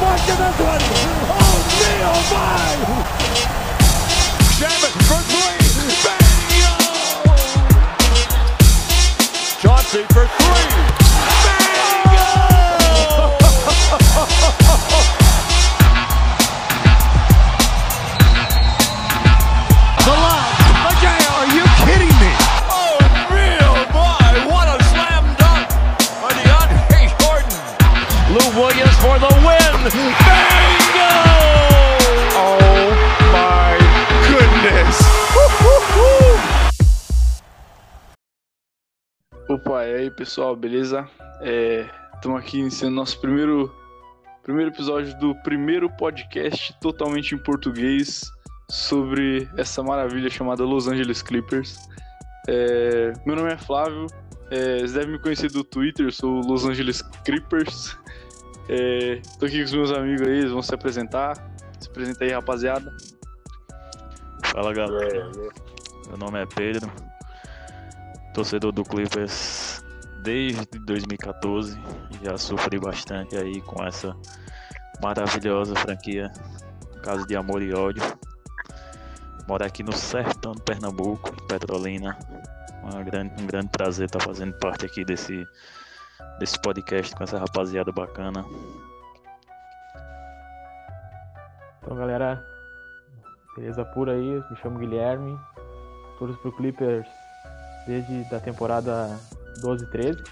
Mark in this one. Oh, me, oh my! Shaman for three. Bingo! Chauncey for three. Aí pessoal, beleza? Estamos aqui iniciando nosso primeiro, primeiro episódio do primeiro podcast totalmente em português sobre essa maravilha chamada Los Angeles Clippers. É, meu nome é Flávio, é, vocês devem me conhecer do Twitter, sou Los Angeles Clippers. É, tô aqui com os meus amigos aí, eles vão se apresentar. Se apresenta aí, rapaziada. Fala galera, meu nome é Pedro, torcedor do Clippers desde 2014, já sofri bastante aí com essa maravilhosa franquia, caso de amor e ódio. Moro aqui no sertão do Pernambuco, Petrolina. Uma grande, um grande prazer estar fazendo parte aqui desse, desse podcast com essa rapaziada bacana. Então, galera, beleza pura aí? Me chamo Guilherme, torço pro Clippers desde da temporada 12 e 13.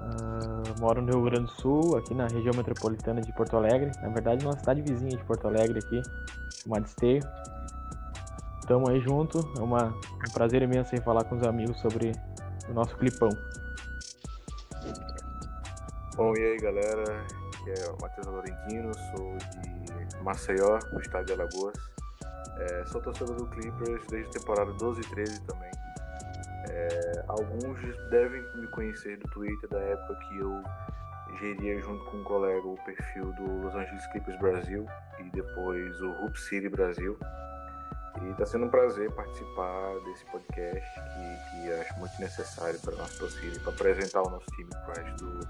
Ah, moro no Rio Grande do Sul, aqui na região metropolitana de Porto Alegre. Na verdade, numa cidade vizinha de Porto Alegre aqui, chamada Esteio. Tamo aí junto, é uma, um prazer imenso em falar com os amigos sobre o nosso clipão. Bom, e aí galera, aqui é o Matheus Laurentino, sou de Maceió, no estado de Alagoas. É, sou torcedor do Clippers desde a temporada 12 e 13 também. É, alguns devem me conhecer do Twitter da época que eu geria junto com um colega o perfil do Los Angeles Clippers Brasil e depois o Hoop City Brasil. E está sendo um prazer participar desse podcast que, que acho muito necessário para a nossa torcida para apresentar o nosso time para do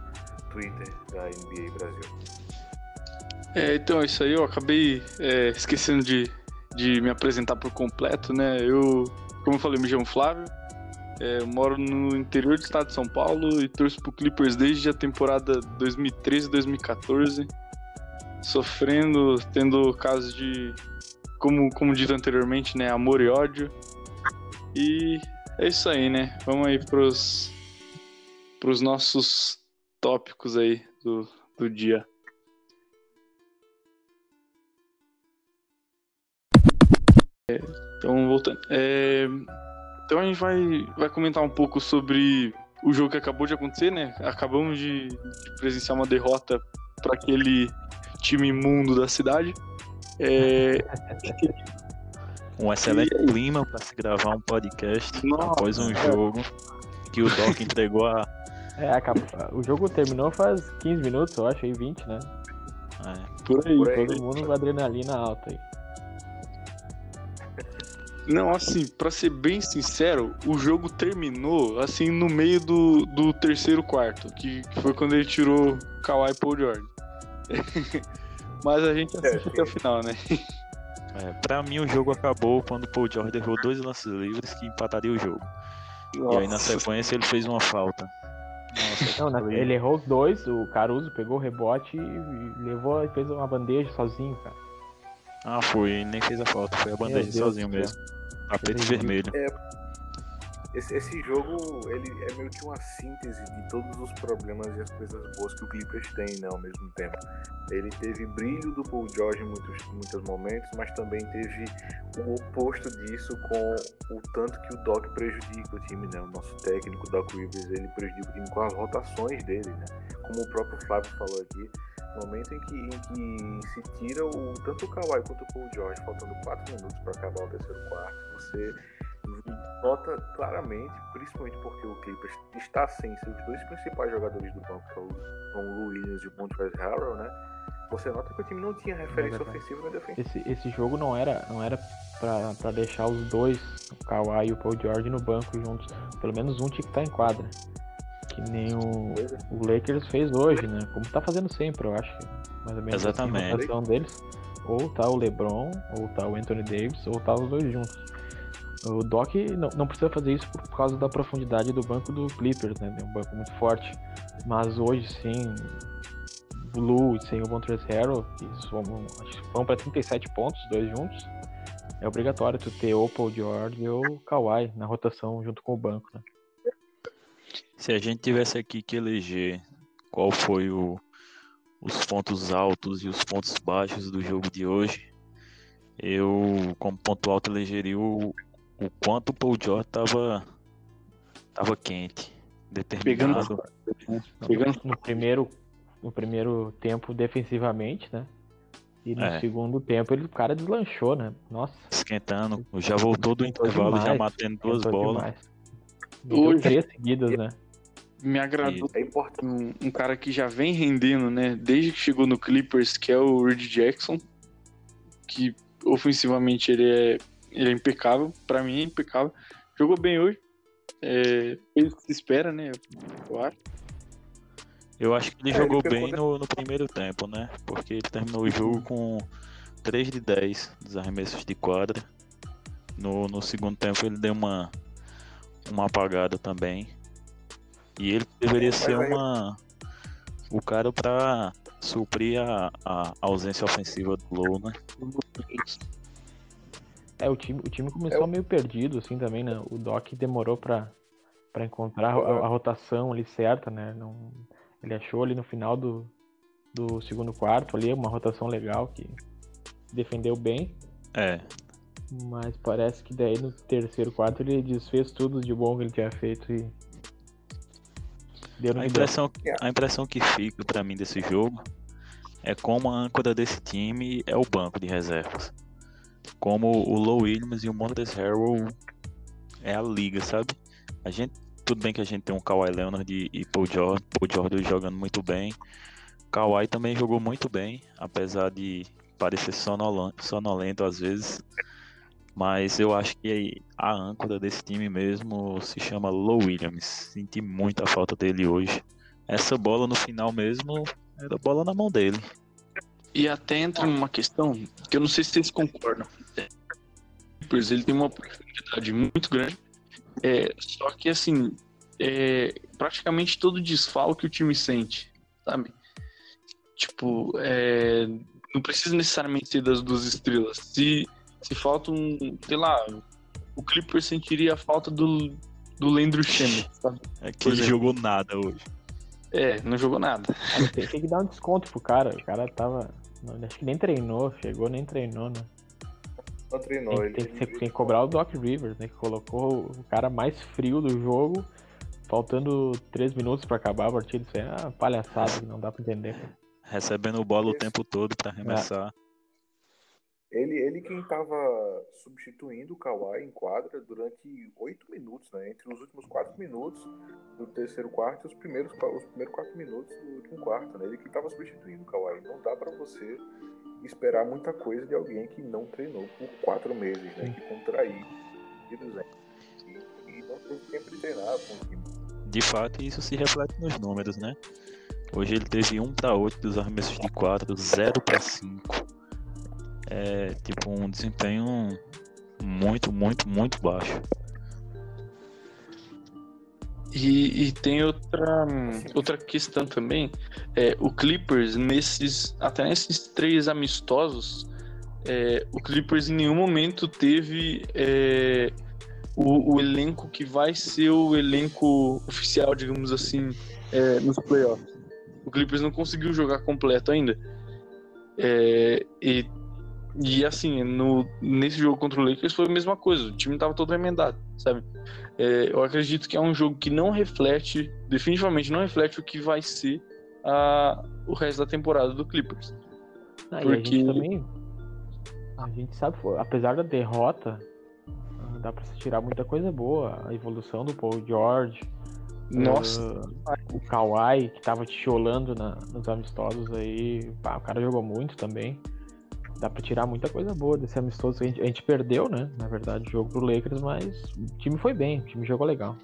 Twitter da NBA Brasil. É, então, isso aí eu acabei é, esquecendo de, de me apresentar por completo, né? Eu, como eu falei, me chamo Flávio, é, moro no interior do estado de São Paulo e torço pro Clippers desde a temporada 2013-2014, sofrendo, tendo casos de, como, como dito anteriormente, né, amor e ódio. E é isso aí, né? Vamos aí pros, pros nossos tópicos aí do, do dia. É, então, voltando. É, então a gente vai, vai comentar um pouco sobre o jogo que acabou de acontecer, né? Acabamos de, de presenciar uma derrota para aquele time imundo da cidade. É, Um excelente clima para se gravar um podcast Nossa. após um jogo que o Doc entregou a. É, acabou. O jogo terminou faz 15 minutos, eu acho, aí 20, né? é, por aí. Por aí. Todo mundo com adrenalina alta aí. Não, assim, pra ser bem sincero, o jogo terminou assim no meio do, do terceiro quarto, que, que foi quando ele tirou Kawhi Paul George. Mas a gente assiste até o final, né? é, pra mim, o jogo acabou quando o Paul George errou dois lances livres que empataria o jogo. E aí, na Nossa. sequência, ele fez uma falta. Nossa, Não, ele errou os dois, o Caruso pegou o rebote e levou e fez uma bandeja sozinho, cara. Ah, foi, ele nem fez a falta, foi a bandeja sozinho do mesmo. Tapete Entendi. vermelho. Esse, esse jogo ele é meio que uma síntese de todos os problemas e as coisas boas que o Clippers tem né, ao mesmo tempo. Ele teve brilho do Paul George em muitos, muitos momentos, mas também teve o oposto disso com o tanto que o Doc prejudica o time, né? O nosso técnico, Doc Rivers, ele prejudica o time com as rotações dele, né? Como o próprio Flávio falou aqui, no momento em que, em que se tira o, tanto o Kawhi quanto o Paul George, faltando 4 minutos para acabar o terceiro quarto, você nota claramente, principalmente porque o Clippers está sem seus dois principais jogadores do banco, que é o Williams e o Montrezl Harrell, né? Você nota que o time não tinha referência verdade. ofensiva nem defensiva. Esse, esse jogo não era, não era pra, pra deixar os dois, o Kawhi e o Paul George, no banco juntos. Pelo menos um tinha que estar em quadra. Que nem o, é. o Lakers fez hoje, né? Como tá fazendo sempre, eu acho. mais ou menos Exatamente. assim, a deles. Ou tá o LeBron, ou tá o Anthony Davis, ou tá os dois juntos. O Doc não, não precisa fazer isso por causa da profundidade do banco do Clippers, né? É um banco muito forte. Mas hoje sim, o Lu e sem o Montrezl Harrell, que vão, acho que vão para 37 pontos, os dois juntos. É obrigatório tu ter o Paul George ou Kawhi na rotação junto com o banco, né? Se a gente tivesse aqui que eleger qual foi o, os pontos altos e os pontos baixos do jogo de hoje, eu, como ponto alto, elegeria o, o quanto o Paul George tava, tava quente, determinado. Pegando No primeiro, no primeiro tempo defensivamente, né? E no É. segundo tempo ele, o cara deslanchou, né? Nossa. esquentando, já voltou do intervalo, já demais, matando duas bolas. Hoje- três seguidas, né? me agradou É importante. um, um cara que já vem rendendo, né? Desde que chegou no Clippers, que é o Reed Jackson, que ofensivamente ele é, ele é impecável, pra mim é impecável. Jogou bem hoje. É, fez o que se espera, né? Eu acho. Eu acho que ele É, jogou ele bem no, no primeiro tempo, né? Porque ele terminou o jogo com 3 de 10 dos arremessos de quadra. No, no segundo tempo ele deu uma, uma apagada também. E ele deveria Mas ser uma, o cara pra suprir a, a ausência ofensiva do Low, né? É, o time, o time começou meio perdido, assim, também, né? O Doc demorou pra, pra encontrar a, a rotação ali certa, né? Não, ele achou ali no final do, do segundo quarto ali uma rotação legal que defendeu bem, É, mas parece que daí no terceiro quarto ele desfez tudo de bom que ele tinha feito e deu no A deu. impressão, a impressão que fica pra mim desse jogo é como a âncora desse time é o banco de reservas. Como o Low Williams e o Montes Harrell é a liga, sabe? A gente, tudo bem que a gente tem um Kawhi Leonard e, Paul George, Paul George jogando muito bem. Kawhi também jogou muito bem, apesar de parecer sonolan- sonolento às vezes. Mas eu acho que a âncora desse time mesmo se chama Low Williams. Senti muita falta dele hoje. Essa bola no final mesmo era bola na mão dele. E até entra uma questão que eu não sei se vocês concordam. O Clippers ele tem uma profundidade muito grande, é, só que assim, é, praticamente todo desfalque o time sente, sabe? Tipo, é, não precisa necessariamente ser das duas estrelas. Se, se falta um, sei lá, o Clippers sentiria a falta do, do Lendro Schemer, sabe? É que Por ele exemplo. jogou nada hoje. É, não jogou nada. Ah, tem, tem que dar um desconto pro cara. O cara tava. não, acho que nem treinou, chegou, nem treinou, né? Não treinou. Tem, Ele, tem ser- tem que cobrar o Doc Rivers, né? Que colocou o cara mais frio do jogo, faltando três minutos pra acabar a partida. Isso é uma palhaçada que não dá pra entender. Recebendo bola o tempo todo pra arremessar. Ele, ele quem estava substituindo o Kawhi em quadra durante oito minutos, né? Entre os últimos quatro minutos do terceiro quarto e os primeiros, os primeiros quatro minutos do último quarto, né? Ele que estava substituindo o Kawhi. Não dá para você esperar muita coisa de alguém que não treinou por quatro meses, né? Que contraiu vírus, né? E, e não teve tempo de treinar com o time. De fato, isso se reflete nos números, né? Hoje ele teve 1 para 8 dos arremessos de quadro, 0 para 5. É tipo um desempenho muito, muito, muito baixo. E, e tem outra, outra questão também. É, o Clippers, nesses, até nesses três amistosos, é, o Clippers em nenhum momento teve é, o, o elenco que vai ser o elenco oficial, digamos assim, é, nos playoffs. O Clippers não conseguiu jogar completo ainda. É, e, e assim, no, nesse jogo contra o Lakers foi a mesma coisa. O time tava todo remendado, sabe? É, eu acredito que é um jogo que não reflete, definitivamente não reflete o que vai ser a, o resto da temporada do Clippers. Ah, E a Porque- gente também. A gente sabe, apesar da derrota, dá pra se tirar muita coisa boa. A evolução do Paul George. Nossa, ah, o Kawhi, que tava tiolando na, nos amistosos aí. pá, o cara jogou muito também. Dá pra tirar muita coisa boa desse amistoso. A gente, a gente perdeu, né? Na verdade, o jogo pro Lakers, mas o time foi bem, o time jogou legal.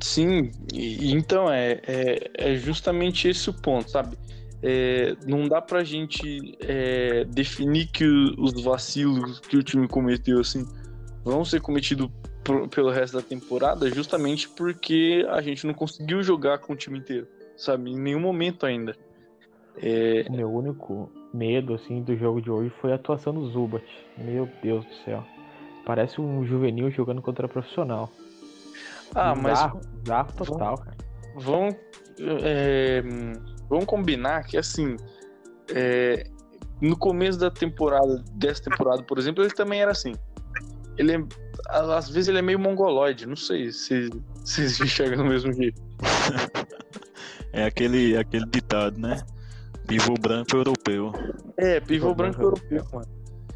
sim. E, então é, é, é justamente esse o ponto, sabe? é, não dá pra gente é, definir que os vacilos que o time cometeu assim vão ser cometidos pro- pelo resto da temporada justamente porque a gente não conseguiu jogar com o time inteiro, sabe? Em nenhum momento ainda. É, O meu único medo, assim, do jogo de hoje foi a atuação do Zubat. Meu Deus do céu. Parece um juvenil jogando contra profissional. ah, mas bizarro total, cara. vão, é, vão combinar que assim é, no começo da temporada dessa temporada por exemplo ele também era assim ele é, às vezes ele é meio mongoloide não sei se se se enxerga do mesmo jeito É aquele, aquele ditado, né? Pivô branco europeu. é pivô Pivô branco branco europeu mano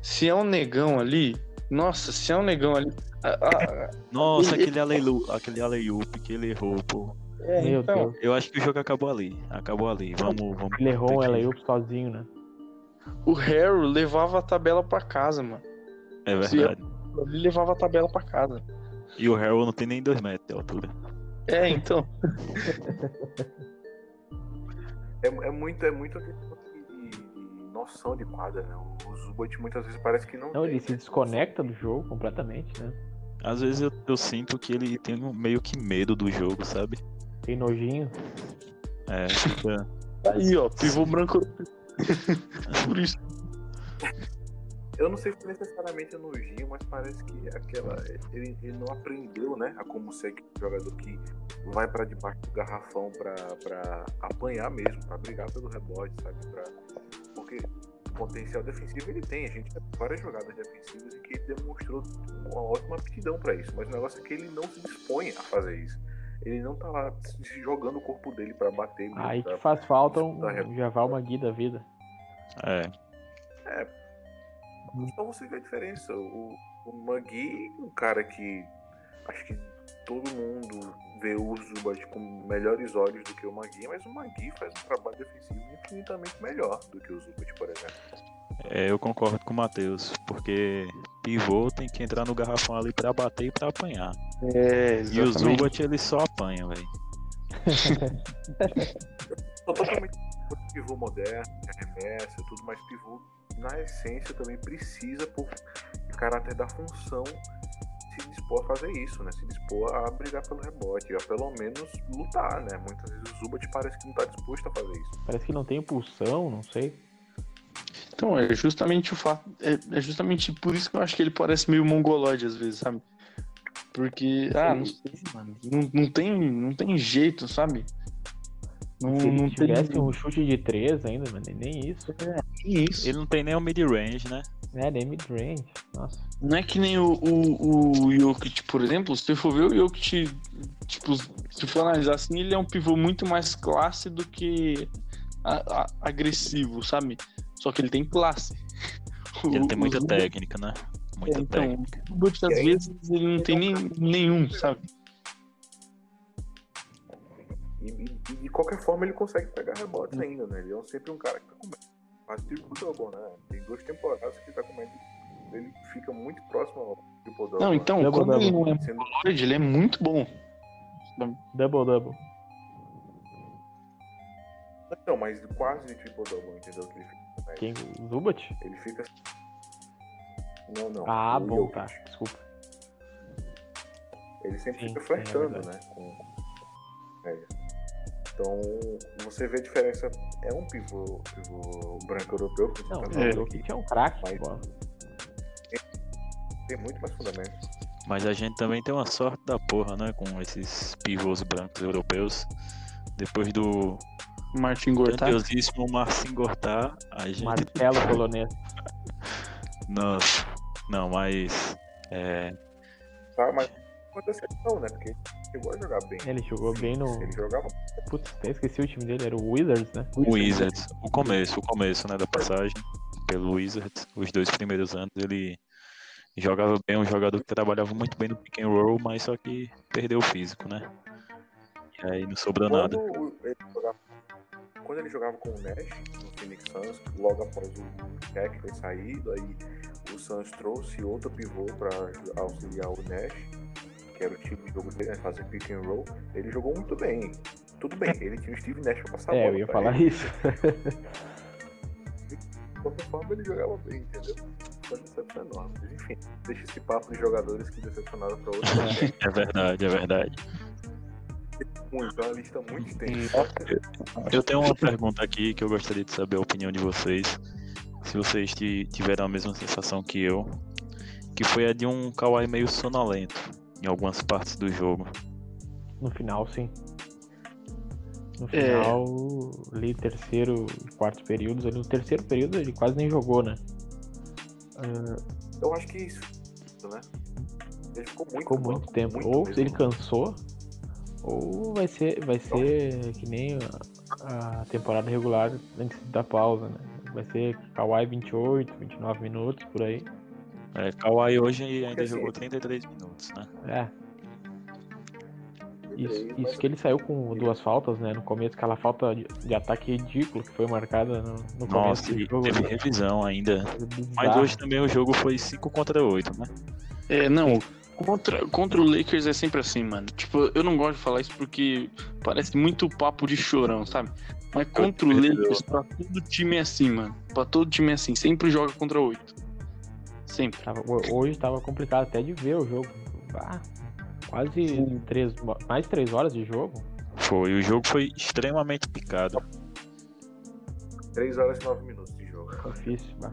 se é um negão ali nossa se é um negão ali a- a- Nossa, Ele- aquele aleilu, aquele aleiup que ele errou, pô. é, Meu então, Deus. Eu acho que o jogo acabou ali. Acabou ali. Vamos, vamos. Ele errou um layup sozinho, né? o Harry levava a tabela pra casa mano É verdade. ele levava a tabela pra casa E o Harold não tem nem dois metros de altura. é então É, é muito, é muito questão de, de noção de quadra, né? O Zubat muitas vezes parece que não. Não, ele tem se desconecta do jogo completamente, né? Às vezes eu, eu sinto que ele tem um- meio que medo do jogo, sabe? Tem nojinho. É, fica. aí ó pivô branco por isso Eu não sei se necessariamente é nojinho, mas parece que aquela. Ele, ele não aprendeu, né? A como ser aquele jogador que vai pra debaixo do garrafão pra, pra apanhar mesmo, pra brigar pelo rebote, sabe? Pra, porque potencial defensivo ele tem. A gente tem várias jogadas defensivas em que ele demonstrou uma ótima aptidão pra isso. Mas o negócio é que ele não se dispõe a fazer isso. Ele não tá lá se jogando o corpo dele pra bater. Aí pra- que faz falta um Javal Magui da vida. É. Então você vê a diferença. O, o Magui, um cara que acho que todo mundo vê o Zubat com melhores olhos do que o Magui, mas o Magui faz um trabalho defensivo infinitamente melhor do que o Zubat, por exemplo. É, eu concordo com o Matheus, porque pivô tem que entrar no garrafão ali pra bater e pra apanhar. É, E o Zubat ele só apanha, velho. Totalmente pivô moderno, e tudo, mas pivô, na essência, também precisa, por caráter da função, se dispor a fazer isso, né? Se dispor a brigar pelo rebote, a pelo menos lutar, né? Muitas vezes o Zubat parece que não tá disposto a fazer isso. Parece que não tem impulsão, não sei. Então, é justamente o fato. É, é justamente por isso que eu acho que ele parece meio mongoloide às vezes, sabe? Porque, ah, não sei, mano. Não, não, tem, não tem jeito, sabe? Não, Se ele não tem tivesse um chute de três ainda, mano, nem isso. nem isso. Ele não tem nem o mid-range, né? É, nem mid-range. Nossa. Não é que nem o, o, o Jokic, por exemplo, se você for ver o Jokic, tipo, se for analisar assim, ele é um pivô muito mais classe do que a- a- agressivo, sabe? Só que ele tem classe. Ele O- tem muita técnica, né? Muita É, então, técnica. o Zubat, às vezes ele não tem nem, nenhum, sabe? E de qualquer forma ele consegue pegar rebotes ainda, né? Ele é sempre um cara que tá comendo. Quase triple double, né? Tem duas temporadas que ele tá comendo. Ele fica muito próximo ao triple double. Não, então, Double, quando ele double. não é Sendo mongoloide, ele é muito bom. Double-double. Não, mas quase triple double, entendeu? Que ele fica com média. Quem? Zubat? Ele fica. Não, não. Ah, o bom, Jokic. tá. Desculpa. Ele sempre Sim, fica é flertando, verdade. né? Com média. Então, você vê a diferença. É um pivô, pivô branco europeu, que Não, tá o aqui. é um craque, Mas- pô. Tem muito mais fundamento. Mas a gente também tem uma sorte da porra, né? Com esses pivôs brancos europeus. Depois do Martin Gortat. grandiosíssimo Marcin Gortat, a gente. Marcelo polonês. Nossa. Não, mas. É, Tá, mas né? Porque ele chegou a jogar bem. Ele jogou bem no. Ele jogava. Putz, até esqueci o time dele, era o Wizards, né? o Wizards. O começo, o começo, né? Da passagem pelo Wizards. Os dois primeiros anos ele jogava bem, um jogador que trabalhava muito bem no pick and roll, mas só que perdeu o físico, né? E aí não sobrou nada. Quando o- ele jogava, quando ele jogava com o Nash no Phoenix Suns, logo após o Shaq ter saído, aí o Suns trouxe outro pivô para auxiliar o Nash, que era o tipo de jogo dele, né, fazer pick and roll. Ele jogou muito bem. tudo bem, ele tinha o Steve Nash pra passar a É, bola eu ia falar ele. isso. De qualquer forma, ele jogava bem, entendeu? Foi enorme. Mas enfim, deixa esse papo de jogadores que decepcionaram pra outros. É verdade, é verdade. muito, é uma lista muito extensa. Eu tenho uma pergunta aqui que eu gostaria de saber a opinião de vocês. Se vocês ti- tiveram a mesma sensação que eu, que foi a de um Kawhi meio sonolento em algumas partes do jogo. No final, sim. No É. final, ali, terceiro e quarto períodos, ali no terceiro período ele quase nem jogou, né? Ah, Eu acho que isso, né? Ele ficou muito, ficou muito banco, tempo. muito ou mesmo. ele cansou, ou vai ser, vai ser que nem a, a temporada regular antes da pausa, né? Vai ser Kawhi 28, 29 minutos, por aí. É, Kawhi hoje ainda Porque, assim, jogou 33 minutos, né? É, isso, isso que ele saiu com duas faltas, né? No começo, aquela falta de, de ataque ridículo que foi marcada no, no começo Nossa, do e jogo. teve né? revisão ainda. Mas hoje também o jogo foi 5 contra 8, né? É, não, contra, contra o Lakers é sempre assim, mano. Tipo, eu não gosto de falar isso porque parece muito papo de chorão, sabe? Mas contra o Lakers, pra todo time é assim, mano. Pra todo time é assim. Sempre joga contra oito. Sempre. Tava- ho- hoje tava complicado até de ver o jogo. Ah, quase três, mais três horas de jogo. Foi, o jogo foi extremamente picado. 3 horas e 9 minutos de jogo. Difícil. bah.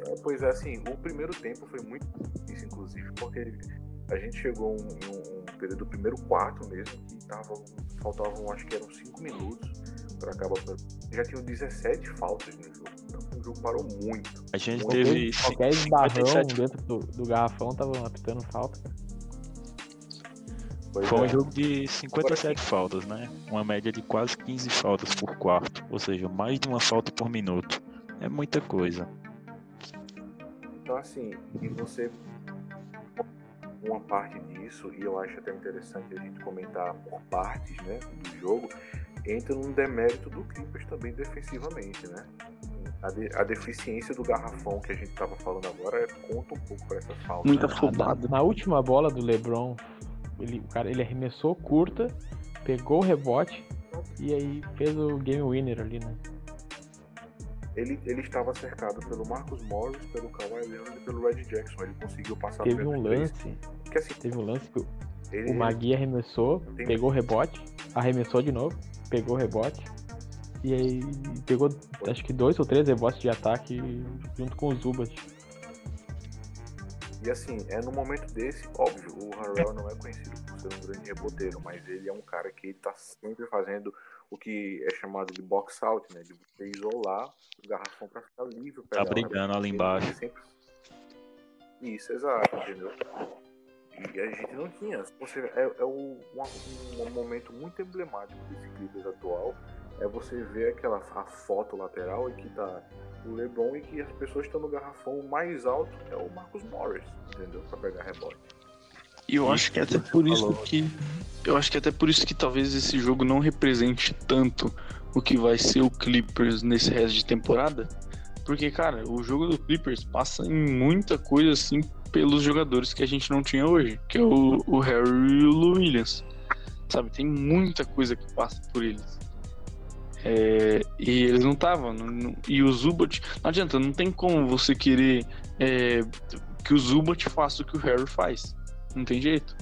É, pois é, assim, o primeiro tempo foi muito difícil, inclusive, porque a gente chegou em um, um período do primeiro quarto mesmo, que tava, faltavam, acho que eram 5 minutos para acabar. Já tinham 17 faltas no jogo, o jogo parou muito. A gente Qualquer- teve Qualquer esbarrão 57 dentro do, do garrafão tava apitando falta. Pois Foi um é. jogo de 57 faltas, né? Uma média de quase 15 faltas por quarto. Ou seja, mais de uma falta por minuto. É muita coisa. Então, assim, e você. Uma parte disso, e eu acho até interessante a gente comentar por partes né, do jogo, entra num demérito do Clippers também defensivamente, né? A, de- a deficiência do garrafão que a gente tava falando agora conta um pouco para essa falta. Muita né? afobada. Na última bola do LeBron, ele, o cara, ele arremessou curta, pegou o rebote e aí fez o game winner ali, né? Ele, ele estava cercado pelo Marcus Morris, pelo Kawhi Leonard e pelo Red Jackson. Ele conseguiu passar Teve um lance, Que assim, teve um lance que o- ele, o Magui arremessou, Tem- pegou o rebote, arremessou de novo, pegou o rebote. E aí pegou acho que dois ou três rebotes de ataque junto com o Zubat. E assim, é no momento desse, óbvio, o Harrell não é conhecido por ser um grande reboteiro, mas ele é um cara que ele tá sempre fazendo o que é chamado de box out, né? De você isolar o garrafão pra ficar livre. Tá brigando ali embaixo. sempre- Isso, exato, entendeu? E a gente não tinha. Se Você, é é o- um, um momento muito emblemático desse Clippers atual. É você ver aquela a foto lateral e que tá o LeBron e que as pessoas estão no garrafão mais alto é o Marcus Morris, entendeu? Pra pegar rebote. E eu acho que é até por isso que. Eu acho que é até por isso que talvez esse jogo não represente tanto o que vai ser o Clippers nesse resto de temporada. Porque, cara, o jogo do Clippers passa em muita coisa assim pelos jogadores que a gente não tinha hoje, que é o, o Harry e o Williams. Sabe, tem muita coisa que passa por eles. É, e eles não estavam. E o Zubat. Não adianta, não tem como você querer é, que o Zubat faça o que o Harry faz. Não tem jeito.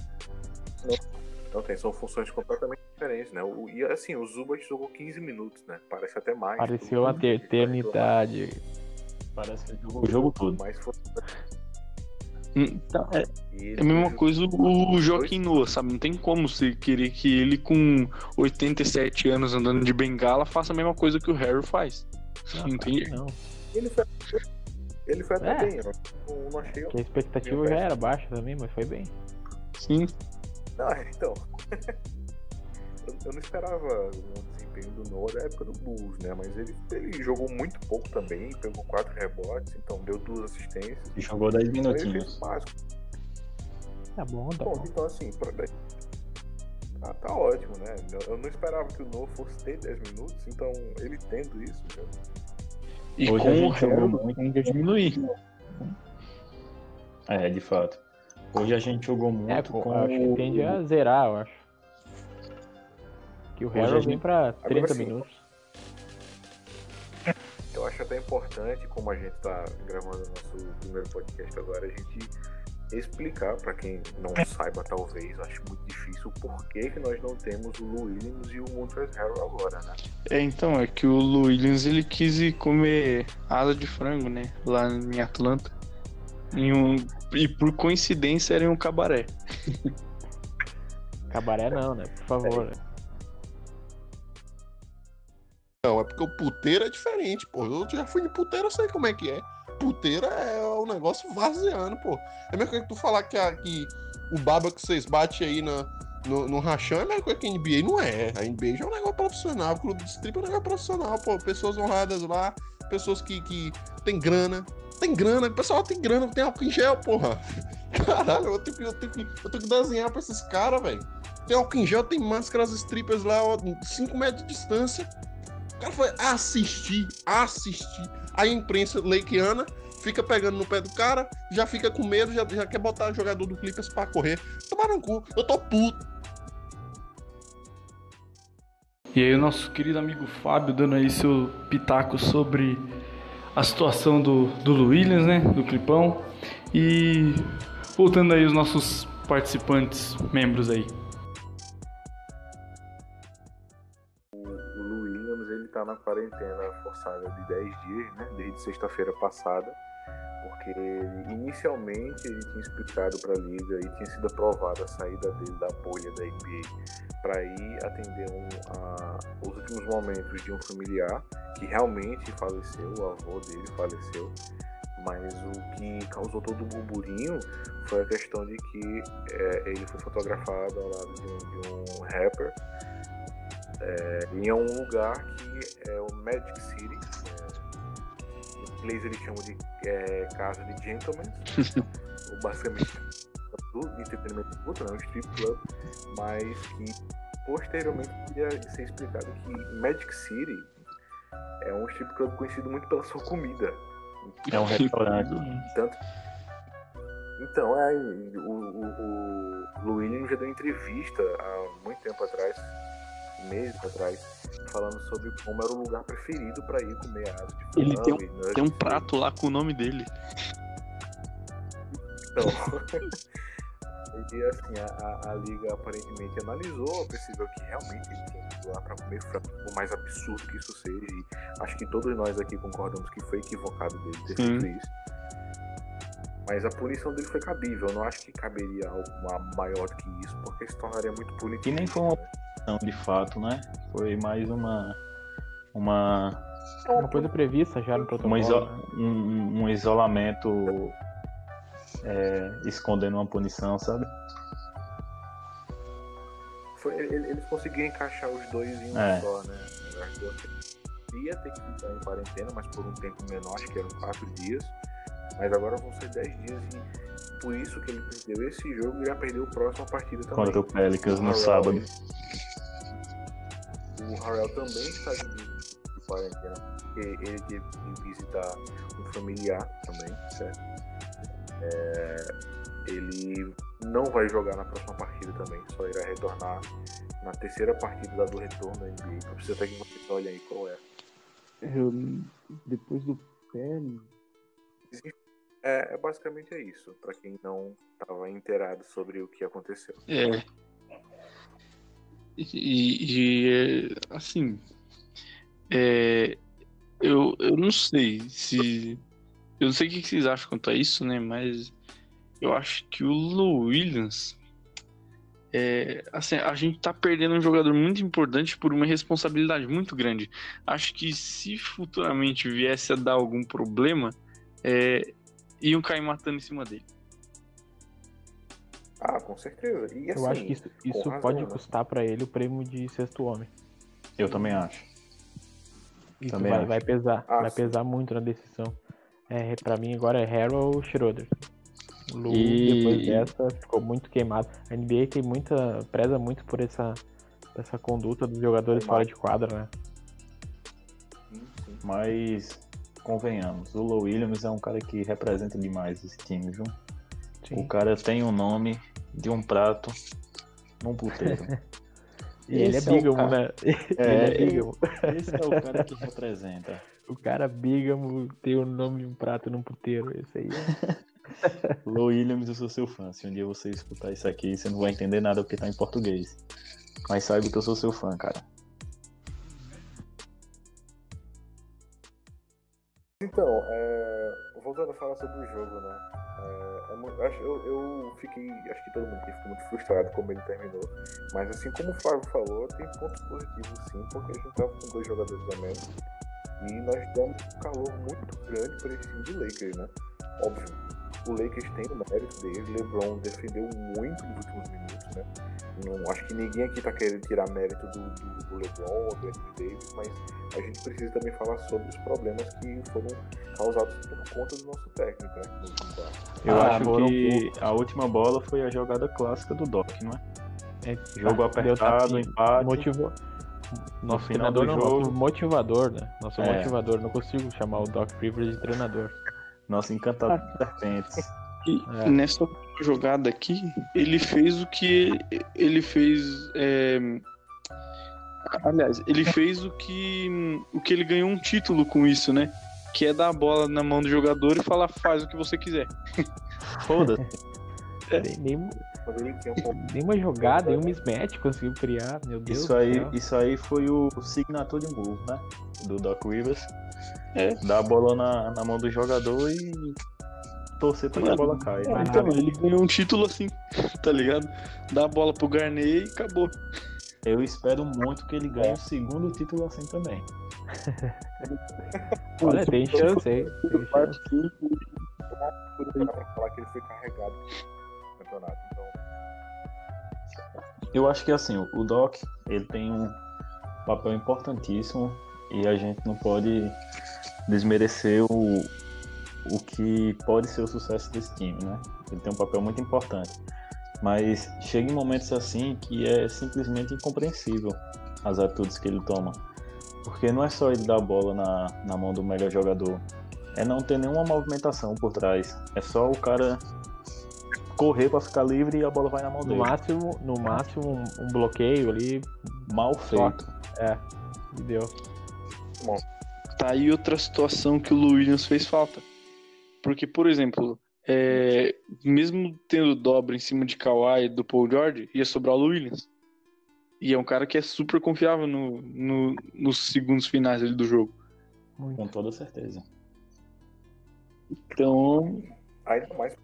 Não tem, são funções completamente diferentes, né? O, e assim, o Zubat jogou 15 minutos, né? Parece até mais. Pareceu uma ter- eternidade. Parece que jogou o jogo todo. Mas foi. Tá, É, é ele a mesma coisa o, Joaquim Noah, sabe? Não tem como você querer que ele, com 87 anos andando de bengala, faça a mesma coisa que o Harry faz. Não, tem jeito. Não, Ele foi, ele foi até É. bem, eu não, não achei. porque a expectativa já era baixa também, mas foi bem. Sim. Não, então. eu, não esperava um desempenho do Noah da época do Bulls, né? Mas ele, ele jogou muito pouco também, pegou quatro rebotes, então deu duas assistências. E jogou 10 Então minutinhos. Tá bom, tá Bom, bom. então assim, pra... tá, tá ótimo, né? Eu- não esperava que o Noah fosse ter 10 minutos, então ele tendo isso, já... E Hoje a com o gente jogou Harry, muito. ainda diminuir. É, de fato. Hoje a gente jogou É, muito com- com acho que tende a zerar, eu acho. Que o Harold vem pra 30 sim. minutos. Eu acho até importante, como a gente está gravando o nosso primeiro podcast agora, a gente explicar para quem não saiba, talvez, acho muito difícil, o porquê que nós não temos o Lou Williams e o Montrezl Harrell agora, né? É, então, é que o Lou Williams ele quis ir comer asa de frango, né? Lá em Atlanta. Em um, e por coincidência era em um cabaré. Cabaré não, né? Por favor. né? Não, é porque o puteiro é diferente, pô. Eu já fui de puteiro, eu sei como é que é. Puteiro é um negócio vaziano, pô. É coisa que tu falar que, a- que o baba que vocês batem aí na, no, no rachão é a mesma coisa que a NBA. Não é. A NBA já é um negócio profissional. O clube de strip é um negócio profissional, pô. Pessoas honradas lá, pessoas que, que tem grana. Tem grana, o pessoal tem grana, tem álcool em gel, porra. Caralho, eu tenho que, eu tenho que, eu tenho que desenhar pra esses caras, velho. Tem álcool em gel, tem máscaras strippers lá, 5 metros de distância. O cara foi assistir, assistir. A imprensa lakeana fica pegando no pé do cara, já fica com medo, já, já quer botar jogador do Clippers pra correr. Tomaram no cu, eu tô puto. E aí o nosso querido amigo Fábio dando aí seu pitaco sobre a situação do, do Williams, né? Do Clipão. E voltando aí os nossos participantes, membros aí. Forçada de 10 dias, né? Desde sexta-feira passada. Porque inicialmente ele tinha explicado para a liga e tinha sido aprovada a saída dele da bolha da NBA para ir atender um, a- os últimos momentos de um familiar que realmente faleceu, o avô dele faleceu. Mas o que causou todo o burburinho foi a questão de que é, ele foi fotografado ao lado de um, de um rapper é, em um lugar que é o Magic City. é, em inglês eles chamam de é, casa de gentlemen, ou basicamente do entretenimento adulto, né, um strip club, mas que posteriormente podia ser explicado que Magic City é um strip club conhecido muito pela sua comida. É um restaurante. Tanto... Então, é, o, o, o já deu entrevista há muito tempo atrás, meses atrás, falando sobre como era o lugar preferido para ir comer asa de Ele tem um- frango Tem um prato lá com o nome dele. Então, e assim, a, a- a liga aparentemente analisou, percebeu que realmente ele tinha ido lá para comer frango, por mais absurdo que isso seja, e acho que todos nós aqui concordamos que foi equivocado dele ter feito isso. Mas a punição dele foi cabível, eu não acho que caberia algo ma- maior do que isso, porque se tornaria muito punitivo. Que nem foi uma- né? Não, de fato, né? Foi mais uma. Uma. Uma coisa prevista já no protocolo. uma iso- né? um, um isolamento é, escondendo uma punição, sabe? Foi, ele- eles conseguiram encaixar os dois em um É. só, né? Ia ter que ficar em quarentena, mas por um tempo menor, acho que eram quatro dias. Mas agora vão ser dez dias e por isso que ele perdeu esse jogo e já perdeu a próxima partida também. Contra o Pelicans no Harrell- sábado. O Harrell também está de, de quarentena, porque ele teve que visitar um familiar também, certo? É, ele não vai jogar na próxima partida também, só irá retornar na terceira partida do retorno da NBA. Eu preciso até que você olhe aí qual é. Eu- depois do pé. É, é basicamente é isso, para quem não estava inteirado sobre o que aconteceu. É. E, e, é, assim, é, eu, eu não sei se. Eu não sei o que vocês acham quanto a isso, né? Mas eu acho que o Lou Williams. É, assim, a gente tá perdendo um jogador muito importante por uma responsabilidade muito grande. Acho que se futuramente viesse a dar algum problema, é, iam cair matando em cima dele. Ah, com certeza. E assim, eu acho que isso, isso razão, pode né? custar pra ele o prêmio de sexto homem. Eu também acho. Isso Também vai, acho. vai pesar. Ah, vai sim. pesar muito na decisão. É, pra mim agora é Harrell ou Schroeder. O Lu, E- depois dessa, ficou muito queimado. A NBA tem muita. preza muito por essa, essa conduta dos jogadores fora de quadra, né? Mas convenhamos, o Low Williams é um cara que representa demais esse time, viu? Sim. O cara tem o nome de um prato num puteiro. E ele é é bígamo, cara. né? É, ele é bígamo. Esse é o cara que representa. O cara bígamo tem o nome de um prato num puteiro. Esse aí. Lou Williams, eu sou seu fã. Se um dia você escutar isso aqui, você não vai entender nada porque tá em português. Mas saiba que eu sou seu fã, cara. Então, é, voltando a falar sobre o jogo, né? É, é eu, eu, fiquei, acho que todo mundo aqui ficou muito frustrado como ele terminou. Mas assim como o Flávio falou, tem pontos positivos sim, porque a gente tava com dois jogadores a menos. E nós damos um calor muito grande para esse time do Lakers, né? Óbvio, o Lakers tem o mérito dele, LeBron defendeu muito nos últimos minutos, né? Não, acho que ninguém aqui tá querendo tirar mérito do, do, do LeBron ou do Anthony Davis, mas a gente precisa também falar sobre os problemas que foram causados por conta do nosso técnico, né? Eu Ah, acho que a última bola foi a jogada clássica do Doc, não é? É, Jogo apertado, empate. Motivou. Nosso treinador do não, jogo- nosso motivador, né? Nosso É. motivador. Não consigo chamar o Doc Rivers de treinador. Nosso encantador de serpentes. E É. nessa jogada aqui, ele fez o que ele fez. é, Aliás, ele fez o que o que ele ganhou um título com isso, né? Que é dar a bola na mão do jogador e falar faz o que você quiser. Foda-se. Um pouco nenhuma jogada, nenhum mismatch conseguiu criar. Meu Deus Isso do aí, céu. isso aí foi o signature move, né? Do Doc Rivers. É. Dar a bola na, na mão do jogador e torcer pra que a bola caia. É, então, ele ganhou um título assim, tá ligado? Dá a bola pro Garney e acabou. Eu espero muito que ele ganhe o segundo título assim também. Olha, tem chance aí. Tem chance. pra falar que ele foi carregado no campeonato. Então, Eu acho que assim, o Doc, ele tem um papel importantíssimo e a gente não pode desmerecer o, o que pode ser o sucesso desse time, né? Ele tem um papel muito importante. Mas chega em momentos assim que é simplesmente incompreensível as atitudes que ele toma. Porque não é só ele dar a bola na, na mão do melhor jogador, é não ter nenhuma movimentação por trás. É só o cara correr para ficar livre e a bola vai na mão No dele. máximo, no máximo um, um bloqueio ali. Mal feito. É. E deu. Tá aí outra situação que o Williams fez falta. Porque, por exemplo, é, mesmo tendo dobra em cima de Kawhi e do Paul George, ia sobrar o Williams. E é um cara que é super confiável no, no- nos segundos finais ali do jogo. Muito. Com toda certeza. Então, ainda mais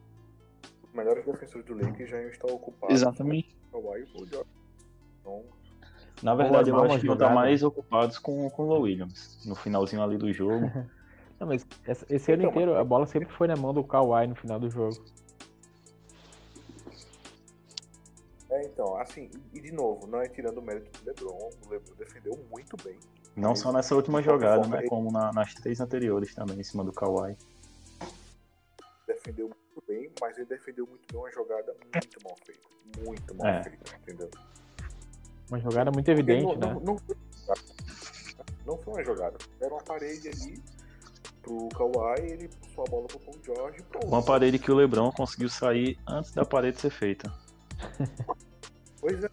os melhores defensores do Lakers já iam estar ocupados exatamente. Kawhi e o Paul George. Então, Na verdade, eu acho que estar jogada. mais ocupados com, com o Low Williams. No finalzinho ali do jogo. Não, mas essa- esse ano Então, inteiro a bola sempre foi na mão do Kawhi no final do jogo. é, então, assim, e de novo, não é tirando o mérito do LeBron, o LeBron defendeu muito bem. Não só nessa última jogada, forma, né? ele Como na- nas três anteriores também, em cima do Kawhi. defendeu muito bem, mas ele defendeu muito bem uma jogada muito mal feita. Muito mal É. feita, entendeu? Uma jogada muito evidente, não, né? não, não. Não foi uma jogada. Era uma parede ali pro Kawhi, ele passou a bola pro Paul George e pronto. Uma parede que o LeBron conseguiu sair antes da parede ser feita. Pois é.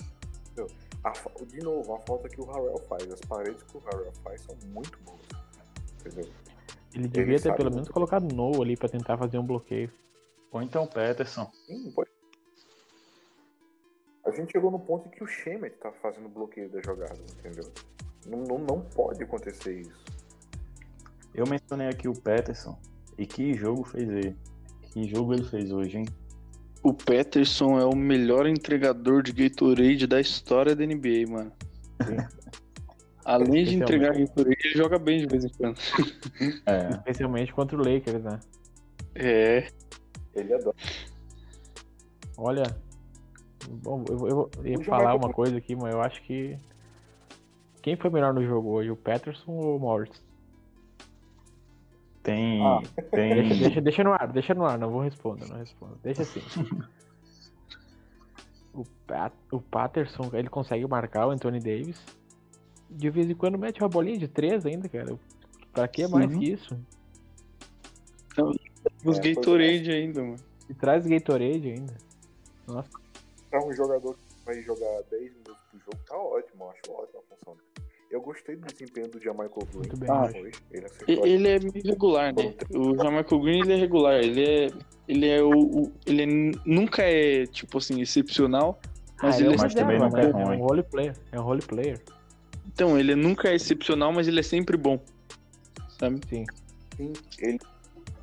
A de novo, a falta que o Harrell faz. As paredes que o Harrell faz são muito boas. Entendeu? Ele devia ter sabe pelo menos bem. colocado no ali pra tentar fazer um bloqueio. Ou então Peterson. Hum, pode. A gente chegou no ponto em que o Shemet tá fazendo bloqueio da jogada, entendeu? Não, não, não pode acontecer isso. Eu mencionei aqui o Peterson. E que jogo fez ele? Que jogo ele fez hoje, hein? O Peterson é o melhor entregador de Gatorade da história da NBA, mano. Além de entregar Gatorade, ele joga bem de vez em quando. É. Especialmente contra o Lakers, né? É. Ele adora. Olha. Bom, eu, eu, eu ia falar uma coisa aqui, mas eu acho que. Quem foi melhor no jogo hoje? O Peterson ou o Morris? Tem. Ah. Tem. Deixa, deixa, deixa no ar, deixa no ar, não vou responder, não respondo. Deixa assim. o, Pat, o Patterson, ele consegue marcar o Anthony Davis. De vez em quando mete uma bolinha de três ainda, cara. Pra que mais Sim. que isso? Os É, Gatorade ainda, mano. E traz Gatorade ainda. Nossa, Pra um jogador que vai jogar 10 minutos por jogo, tá ótimo, eu acho ótima a função dele. Eu gostei do desempenho do Jamaica Green. Muito bem. Ah. Ele Ele é meio regular, né? O Jamaica Green ele é regular. Ele é. Ele é o. o- ele é nunca é, tipo assim, excepcional. Mas Ah, ele é é. mas também nunca é né? É ruim. um role player. É um role player. Então, ele nunca é excepcional, mas ele é sempre bom. Sabe? Sim. Sim, ele,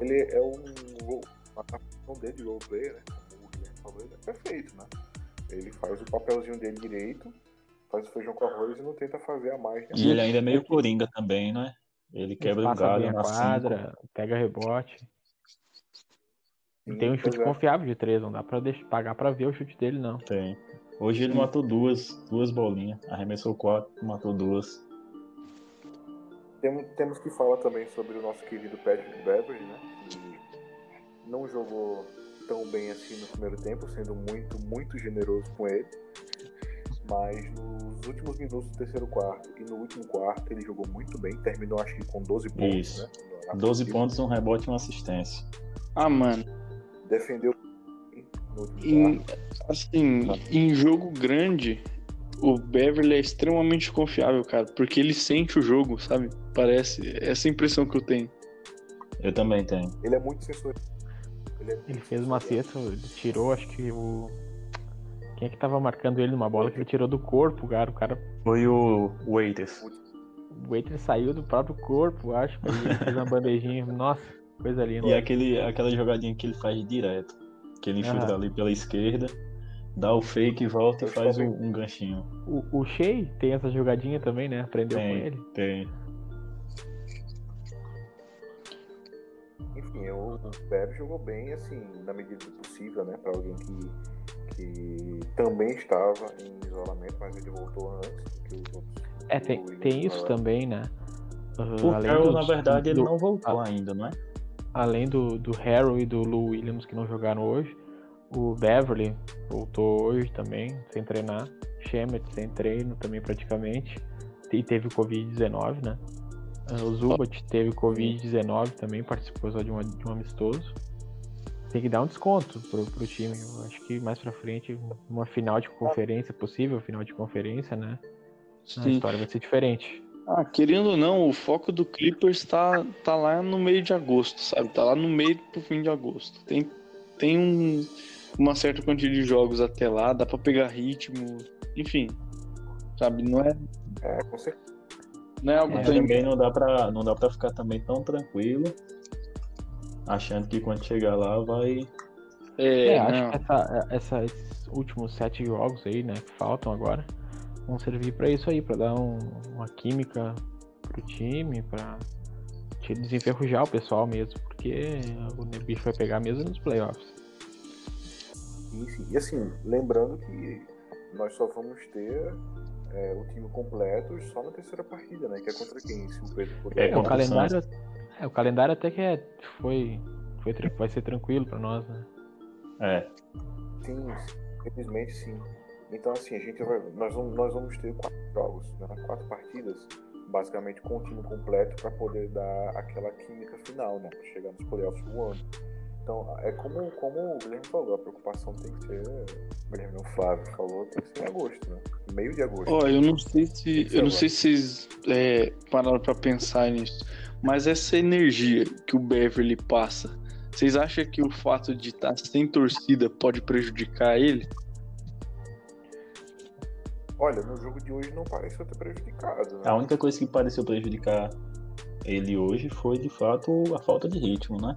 ele é um. A função dele de role player, né? Como o Guilherme falou, ele é perfeito, né? Ele faz o papelzinho dele direito, faz o feijão com arroz e não tenta fazer a mais. E ele ainda é meio coringa também, né? Ele quebra o passa galho na quadra, cinco. pega rebote. E Sim, tem um chute é. confiável de três, não dá pra deixar, pagar pra ver o chute dele, não. Tem. Hoje ele matou duas, duas bolinhas. Arremessou quatro, matou duas. Temos, temos que falar também sobre o nosso querido Patrick Beverly, né? Que não jogou tão bem assim no primeiro tempo, sendo muito, muito generoso com ele. Mas nos últimos minutos do terceiro quarto e no último quarto ele jogou muito bem. Terminou acho que com 12 pontos, Isso. né? Na 12 partida. pontos, um rebote e uma assistência. Ah, mano. Defendeu no último Em, assim, em jogo grande, o Beverly é extremamente confiável, cara. Porque ele sente o jogo, sabe? Parece. Essa impressão que eu tenho. Eu também tenho. Ele é muito sensorial. Ele, é Ele fez uma cesta, ele tirou, acho que o. Quem é que tava marcando ele numa bola que ele tirou do corpo, cara? O cara. Foi o Waiters. O Waiter saiu do próprio corpo, acho que ele fez uma bandejinha. Nossa, coisa linda. E aquele, aquela jogadinha que ele faz direto. Que ele chuta ali pela esquerda, dá o fake, volta e faz um, um ganchinho. O, o Shea tem essa jogadinha também, né? Aprendeu com Tem, ele. tem. Enfim, o o Bev jogou bem, assim, na medida do possível, né? Pra alguém que, que também estava em isolamento, mas ele voltou antes do que os outros. É, tem, tem isso também, né? Uh, O além Carroll, do- na verdade, ele do- não voltou ah. ainda, não é? Além do, do Harrow e do Lou Williams que não jogaram hoje, o Beverly voltou hoje também, sem treinar. Shemet sem treino também praticamente. E teve o Covid-19, né? Ah, O Zubat teve Covid-19 também, participou só de, uma, de um amistoso. Tem que dar um desconto pro, pro time. Eu acho que mais pra frente, uma final de conferência possível, final de conferência, né? A Sim. história vai ser diferente. Ah, querendo ou não, o foco do Clippers tá, tá lá no meio de agosto, sabe? Tá lá no meio pro fim de agosto. Tem, tem um, uma certa quantidade de jogos até lá, dá pra pegar ritmo, enfim. Sabe? Não é, É, com certeza. não é algo É, tão. Também não dá, pra, não dá pra ficar também tão tranquilo, achando que quando chegar lá vai. É, É, acho não. que essa, essa- esses últimos sete jogos aí, né, que faltam agora, vão servir pra isso aí, pra dar um- uma química pro time, pra te desenferrujar o pessoal mesmo, porque o bicho vai pegar mesmo nos playoffs. Sim. E assim, lembrando que nós só vamos ter é, o time completo só na terceira partida, né? Que é contra quem? Se o Pedro puder. É, É, o calendário, é, o calendário até que é, foi, foi, vai ser tranquilo pra nós, né? É, Sim, simplesmente sim. Então assim, a gente vai, nós, vamos, nós vamos ter quatro jogos, né? quatro partidas, basicamente com o time completo para poder dar aquela química final, né? Para chegar nos playoffs do ano. Então é como, como o Guilherme falou, a preocupação tem que ser, o Guilherme não, o Flávio falou, tem que ser em agosto, né? Meio de agosto. Ó, eu não sei se. Eu não sei se vocês é, pararam pra pensar nisso. Mas essa energia que o Beverly passa, vocês acham que o fato de estar sem torcida pode prejudicar ele? Olha, no jogo de hoje não pareceu ter prejudicado, né? a única coisa que pareceu prejudicar ele hoje foi de fato a falta de ritmo, né?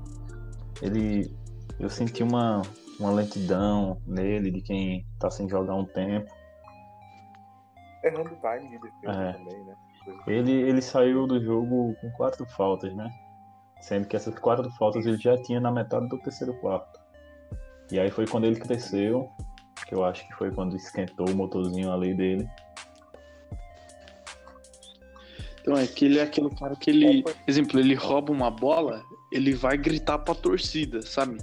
Ele. Eu senti uma, uma lentidão nele de quem tá sem jogar um tempo. Errando o time de defesa É. também, né? Ele, ele saiu do jogo com quatro faltas, né? Sendo que essas quatro faltas ele já tinha na metade do terceiro quarto. E aí foi quando ele cresceu, que eu acho que foi quando esquentou o motorzinho ali dele. Então é que ele é aquele cara que ele. Exemplo, ele rouba uma bola, ele vai gritar pra torcida, sabe?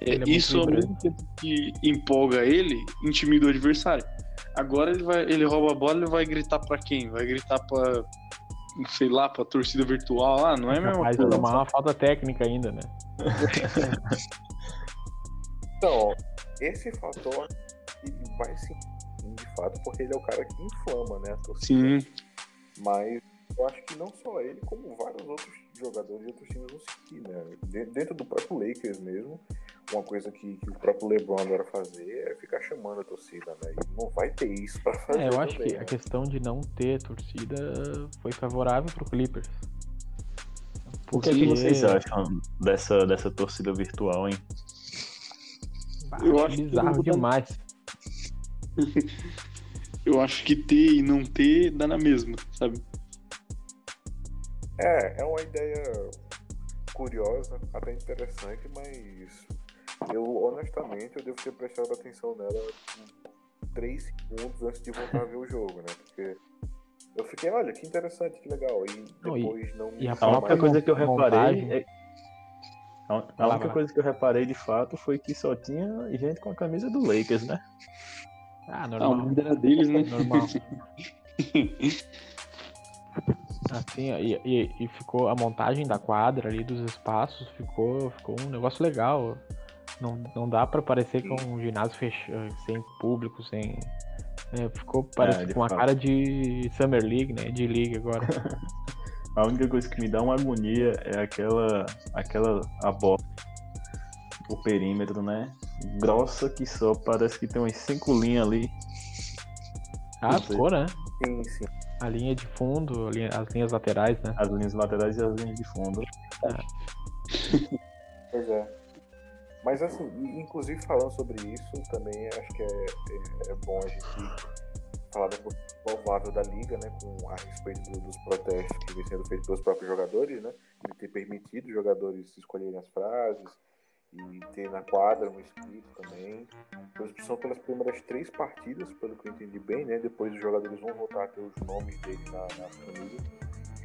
É, é isso ao vibrante. mesmo tempo que empolga ele, intimida o adversário. Agora ele vai, ele rouba a bola, ele vai gritar pra quem? Vai gritar pra. sei lá, pra torcida virtual lá, não é a mesma Capaz de coisa. tomar uma falta técnica ainda, né? Então, esse fator ele vai sim de fato, porque ele é o cara que inflama, né, a torcida. Sim. Mas eu acho que não só ele, como vários outros jogadores de outros times vão seguir, né? De- Dentro do próprio Lakers mesmo, uma coisa que, que o próprio LeBron adora fazer é ficar chamando a torcida, né? E não vai ter isso pra fazer. É, eu acho também, que a né? questão de não ter torcida foi favorável pro Clippers. O que, é que Porque- vocês acham dessa, dessa torcida virtual, hein? Eu Acho que bizarro demais. Eu acho que ter e não ter dá na mesma, sabe? É, é uma ideia curiosa, até interessante, mas eu honestamente eu devo ter prestado atenção nela por 3 segundos antes de voltar a ver o jogo, né? Porque eu fiquei, olha, que interessante, que legal. E Não, e- depois não e a única coisa que eu reparei. É... A única coisa que eu reparei de fato foi que só tinha gente com a camisa do Lakers, né? Ah, Ah, normal. o mundo era deles, né? Normal. Assim, e, e- e ficou a montagem da quadra ali, dos espaços, ficou, ficou um negócio legal. Não, não dá pra parecer com um ginásio fechado, sem público, sem. é, ficou parece, de com uma fato. cara de Summer League, né? De League agora. A única coisa que me dá uma agonia é aquela. aquela. a bola. O perímetro, né? Grossa que só, parece que tem umas cinco linhas ali. Ah, ficou, né? Sim, sim. A linha de fundo, linha- as linhas laterais, né? As linhas laterais e as linhas de fundo. Pois é. Mas assim, inclusive falando sobre isso, também acho que é, é- é bom a gente falar da postura louvável da liga, né? Com a respeito do- dos protestos que vem sendo feitos pelos próprios jogadores, né? De ter permitido os jogadores escolherem as frases e ter na quadra um escrito também. Pois são pelas primeiras três partidas, pelo que eu entendi bem, né? Depois os jogadores vão voltar a ter os nomes deles na, na família.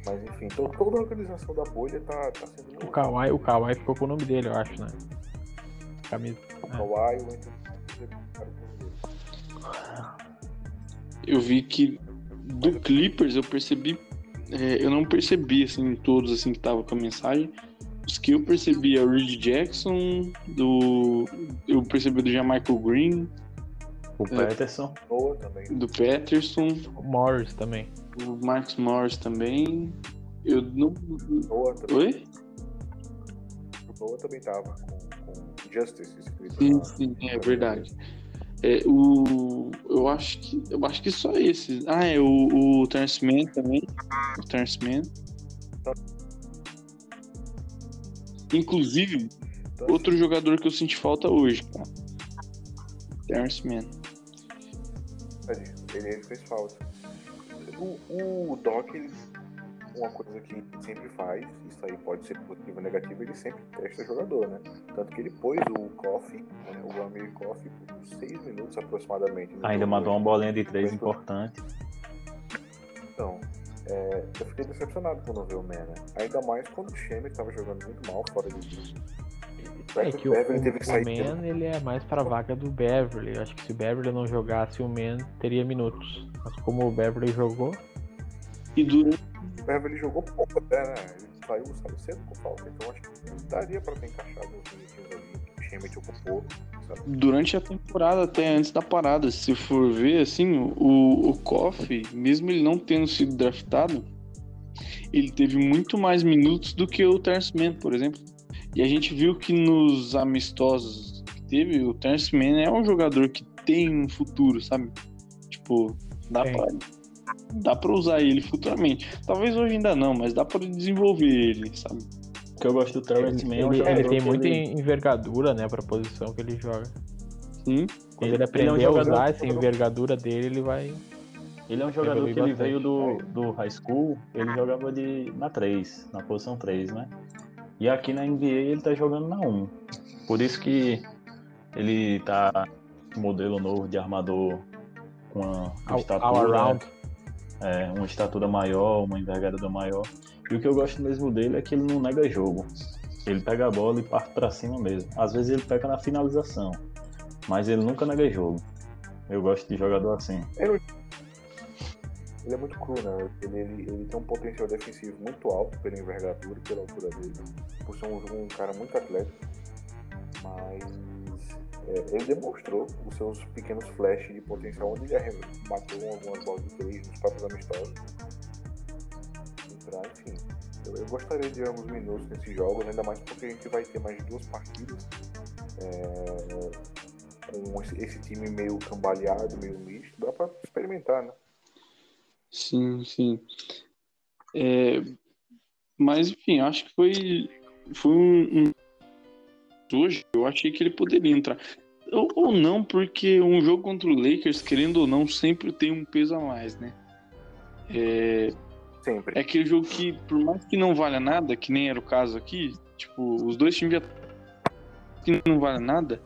Mas enfim, to- toda a organização da bolha tá, tá sendo O Kawhi, o Kawhi ficou com o nome dele, eu acho, né? Camisa. o Kawhi, ele. Eu vi que do Clippers eu percebi. é, eu não percebi assim todos assim que tava com a mensagem. Os que eu percebi é o Reed Jackson, do. Eu percebi do Jamaica Green, O É. Peterson. Noah também. do Peterson, O Morris também. o Marcus Morris também. Eu não. Noah também, Oi? o Noah também tava com Justice escrito Sim, na- sim, é verdade. É, o, eu acho que eu acho que só esses. Ah, é o, o Terrence Mann também. O Terrence Mann. Inclusive, outro jogador que eu senti falta hoje, cara. Terrence Mann. ele, ele fez falta. O, o Doc, ele, uma coisa que ele sempre faz, isso aí pode ser positivo ou negativo, ele sempre testa jogador, né? Tanto que ele pôs o Coffee, né, o Amir Coffee, por seis minutos aproximadamente. Ainda jogo mandou uma bolinha de três importante. Então, é, eu fiquei decepcionado quando eu vi o Man, né? Ainda mais quando o Shemer tava jogando muito mal fora do time. É que o, Beverly o, teve que o sair. Man ele é mais pra vaga do Beverly. Eu acho que se o Beverly não jogasse, o Man teria minutos. Mas como o Beverly jogou, E durante, O Beverly jogou pouco até, né? Ele saiu, saiu cedo com falta, então acho que daria pra ter encaixado os minutinhos ali. O Shemet ocupou, sabe? durante a temporada, até antes da parada, se for ver, assim, o, o Koff, mesmo ele não tendo sido draftado, ele teve muito mais minutos do que o Terrence Mann, por exemplo. E a gente viu que nos amistosos que teve, o Terrence Mann é um jogador que tem um futuro, sabe? Tipo, dá Tem. pra, dá pra usar ele futuramente. Talvez hoje ainda não, mas dá pra desenvolver ele, sabe? O que eu gosto do Terrence Mann é um ele, ele tem muita ele- envergadura, né, pra posição que ele joga. Sim. Quando Ele- ele, ele é um aprender a jogador- usar essa envergadura dele, ele vai. Ele é um jogador que ele bastante. veio do, do high school, ele jogava de, na 3, na posição 3, né? E aqui na NBA ele tá jogando na 1. Por isso que ele tá com modelo novo de armador com uma All, estatura, all around. É, uma estatura maior, uma envergadura maior. E o que eu gosto mesmo dele é que ele não nega jogo. Ele pega a bola e parte pra cima mesmo. Às vezes ele peca na finalização, mas ele nunca nega jogo. Eu gosto de jogador assim. Ele é muito cru, né? Ele, ele, ele tem um potencial defensivo muito alto pela envergadura, pela altura dele, por ser um, um cara muito atlético. Mas é, ele demonstrou os seus pequenos flashes de potencial, onde ele matou algumas bolas de três nos próprios amistosos. Pra, enfim, eu, eu gostaria de alguns minutos nesses jogos, ainda mais porque a gente vai ter mais duas partidas é, com esse, esse time meio cambaleado, meio misto. Dá pra experimentar, né? Sim, sim. É, mas, enfim, acho que foi, foi um, um- Hoje, eu achei que ele poderia entrar. Ou, ou não, porque um jogo contra o Lakers, querendo ou não, sempre tem um peso a mais, né? É, Sempre. é aquele jogo que, por mais que não valha nada, que nem era o caso aqui, tipo, os dois times já que não vale nada,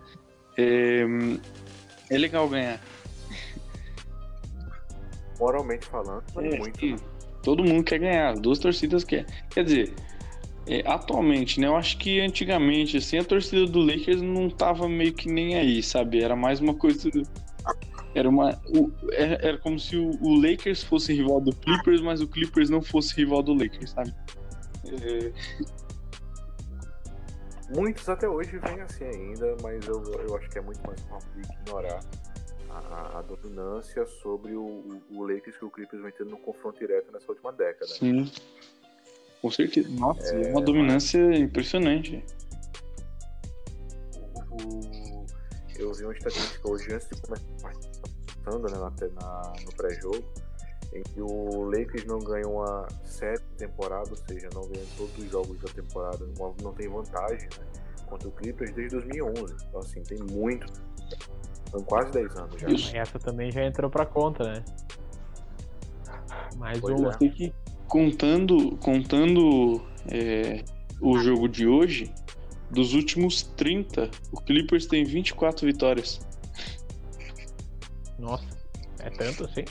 é, é legal ganhar. Moralmente falando, É, muito. né? Todo mundo quer ganhar, as duas torcidas querem. Quer dizer, é, atualmente, né? Eu acho que antigamente, assim, a torcida do Lakers não tava meio que nem aí, sabe? Era mais uma coisa. Era uma. o- era, era como se o, o Lakers fosse rival do Clippers, mas o Clippers não fosse rival do Lakers, sabe? É, Muitos até hoje vêm assim ainda, mas eu, eu acho que é muito mais fácil ignorar a, a- dominância sobre o, o, o Lakers que o Clippers vem tendo no confronto direto nessa última década. sim. Com certeza. Nossa, é, É, uma dominância impressionante. O- eu vi uma estatística hoje antes de começar passando né, na, na- no pré-jogo, em que o Lakers não ganha uma série de temporada, ou seja, não ganha todos os jogos da temporada, não, não tem vantagem né, contra o Clippers desde 2011. Então, assim, tem muito. São quase 10 anos já. Isso. Essa também já entrou pra conta, né? Mais Pois uma. é. Contando, contando é, o jogo de hoje, dos últimos 30, o Clippers tem 24 vitórias. Nossa, é tanto assim?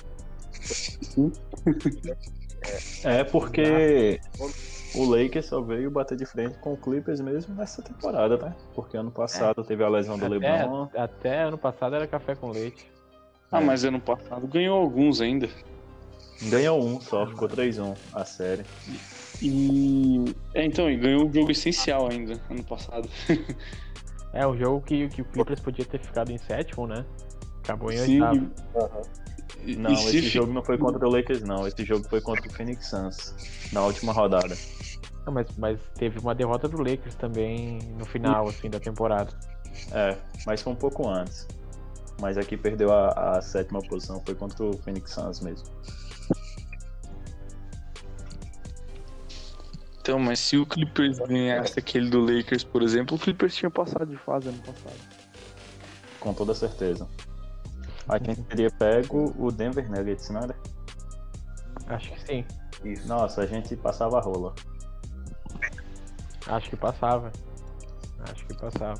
É porque o Lakers só veio bater de frente com o Clippers mesmo nessa temporada, né? Porque ano passado teve a lesão do LeBron. Até, até ano passado era café com leite. Ah, É. mas ano passado ganhou alguns ainda. Ganhou um só, ficou 3-1 a série. E. É, então, e ganhou um jogo essencial ainda, ano passado. É, o jogo que, que o Clippers podia ter ficado em sétimo, né? Acabou em Sim, oitavo. E- Não, e se esse fi- jogo não foi contra o Lakers, não. Esse jogo foi contra o Phoenix Suns, na última rodada. Não, mas, mas teve uma derrota do Lakers também no final, assim, da temporada. É, mas foi um pouco antes. Mas aqui perdeu a, a sétima posição, foi contra o Phoenix Suns mesmo. Então, mas se o Clippers ganhasse aquele do Lakers, por exemplo, o Clippers tinha passado de fase ano passado. Com toda certeza. A gente teria pego o Denver Nuggets, não era? Acho que sim. Isso. Nossa, a gente passava a rola. Acho que passava. Acho que passava.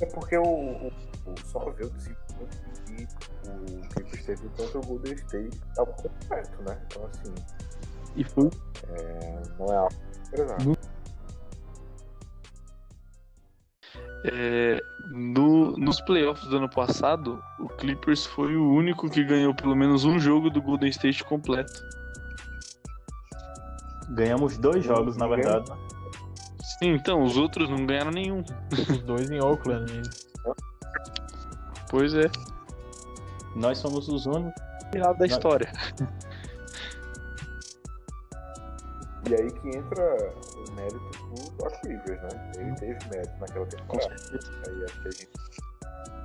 É porque o, o, o só ver o desempenho que o Clippers teve contra o Golden State estava completo, né? Então, assim, E foi é, não é algo prezado. É, no- nos playoffs do ano passado, o Clippers foi o único que ganhou pelo menos um jogo do Golden State completo. Ganhamos dois jogos, na verdade. Sim, então, os outros não ganharam nenhum. Os dois em Oakland. Pois é, Nós somos os únicos. final da história. E aí que entra o mérito do Doc Rivers, né? Ele teve mérito naquela temporada. Aí acho que a gente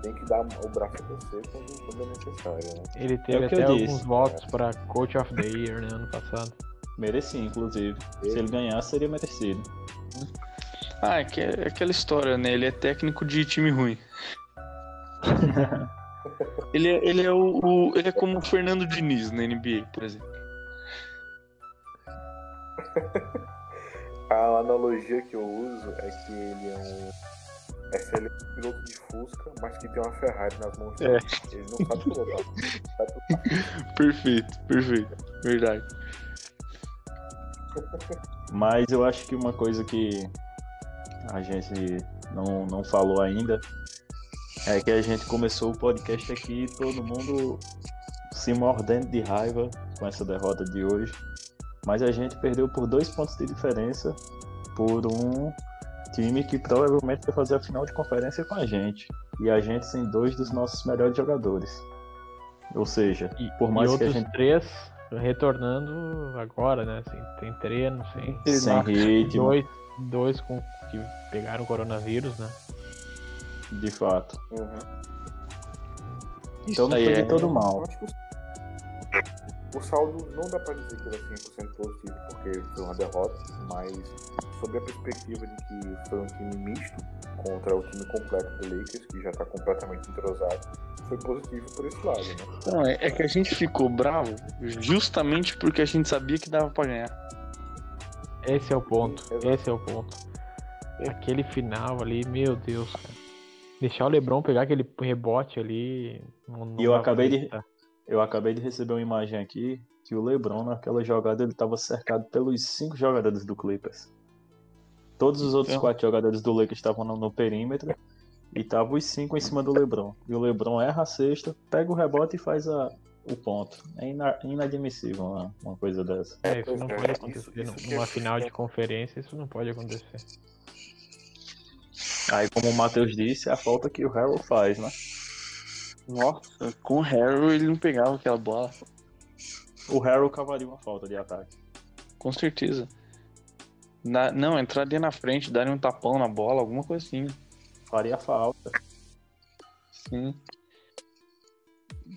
tem que dar o braço a torcer quando, quando é necessário, né? Ele teve É o que até alguns disse. votos pra Coach of the Year, né, ano passado. Merecia, inclusive. Se ele ganhasse, seria merecido. Ah, é, que- é aquela história, né? Ele é técnico de time ruim. ele é, ele é o, o- ele é como o Fernando Diniz na NBA, por exemplo. A analogia que eu uso é que ele é um excelente piloto de Fusca, mas que tem uma Ferrari nas mãos dele. Ele não sabe pilotar. Sabe pilotar. Perfeito, perfeito. Verdade. Mas eu acho que uma coisa que a gente não, não falou ainda é que a gente começou o podcast aqui e todo mundo se mordendo de raiva com essa derrota de hoje. Mas a gente perdeu por dois pontos de diferença por um Time que provavelmente vai fazer a final de conferência com a gente. E a gente sem dois dos nossos melhores jogadores. Ou seja, E, por mais e que a outros gente três retornando agora, né? Assim, tem treino, sem sem ritmo, dois, dois com, que pegaram o coronavírus, né? de fato. Uhum. Então não aí foi de é- todo Eu mal. O, saldo não dá pra dizer que ele é 100% positivo, porque foi uma derrota, mas sob a perspectiva de que foi um time misto contra o time completo do Lakers, que já tá completamente entrosado, foi positivo por esse lado, né? Não, é, é que a gente ficou bravo justamente porque a gente sabia que dava pra ganhar. Esse é o ponto. Exato. Esse é o ponto. Aquele final ali, meu Deus, cara. Deixar o Lebron pegar aquele rebote ali. Não, não E eu acabei de- acreditar. Eu acabei de receber uma imagem aqui que o LeBron naquela jogada ele estava cercado pelos cinco jogadores do Clippers. Todos os outros Então. quatro jogadores do Lakers estavam no, no perímetro e estavam os cinco em cima do LeBron. E o LeBron erra a cesta, pega o rebote e faz a, o ponto. É ina- inadmissível uma, uma coisa dessa. É, isso não é, pode isso- acontecer. isso que Numa final de conferência, isso não pode acontecer. Aí, como o Matheus disse, é a falta que o Harold faz, né? Nossa, com o Harry ele não pegava aquela bola. O Harold cavaria uma falta de ataque. Com certeza. Na- não, entraria na frente, daria um tapão na bola, alguma coisa assim. Faria falta. Sim.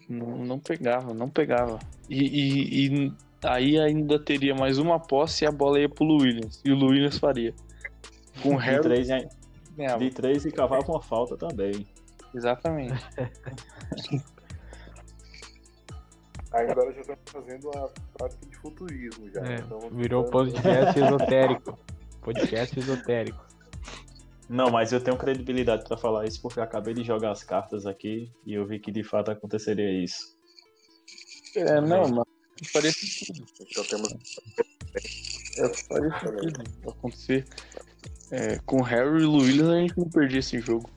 Não, não pegava, não pegava. E, e- e aí ainda teria mais uma posse e a bola ia pro Williams. E o Williams faria. Com o De Harry três, ganhava. de três e cavava uma falta também. Exatamente. Aí agora já estamos fazendo a prática de futurismo já. É, então, virou podcast esotérico. Podcast esotérico. Não, mas eu tenho credibilidade pra falar isso porque eu acabei de jogar as cartas aqui e eu vi que de fato aconteceria isso. É, não, mas faria sentido. Então temos É, faria sentido acontecer. É, com o Harry e Williams a gente não perdia esse jogo.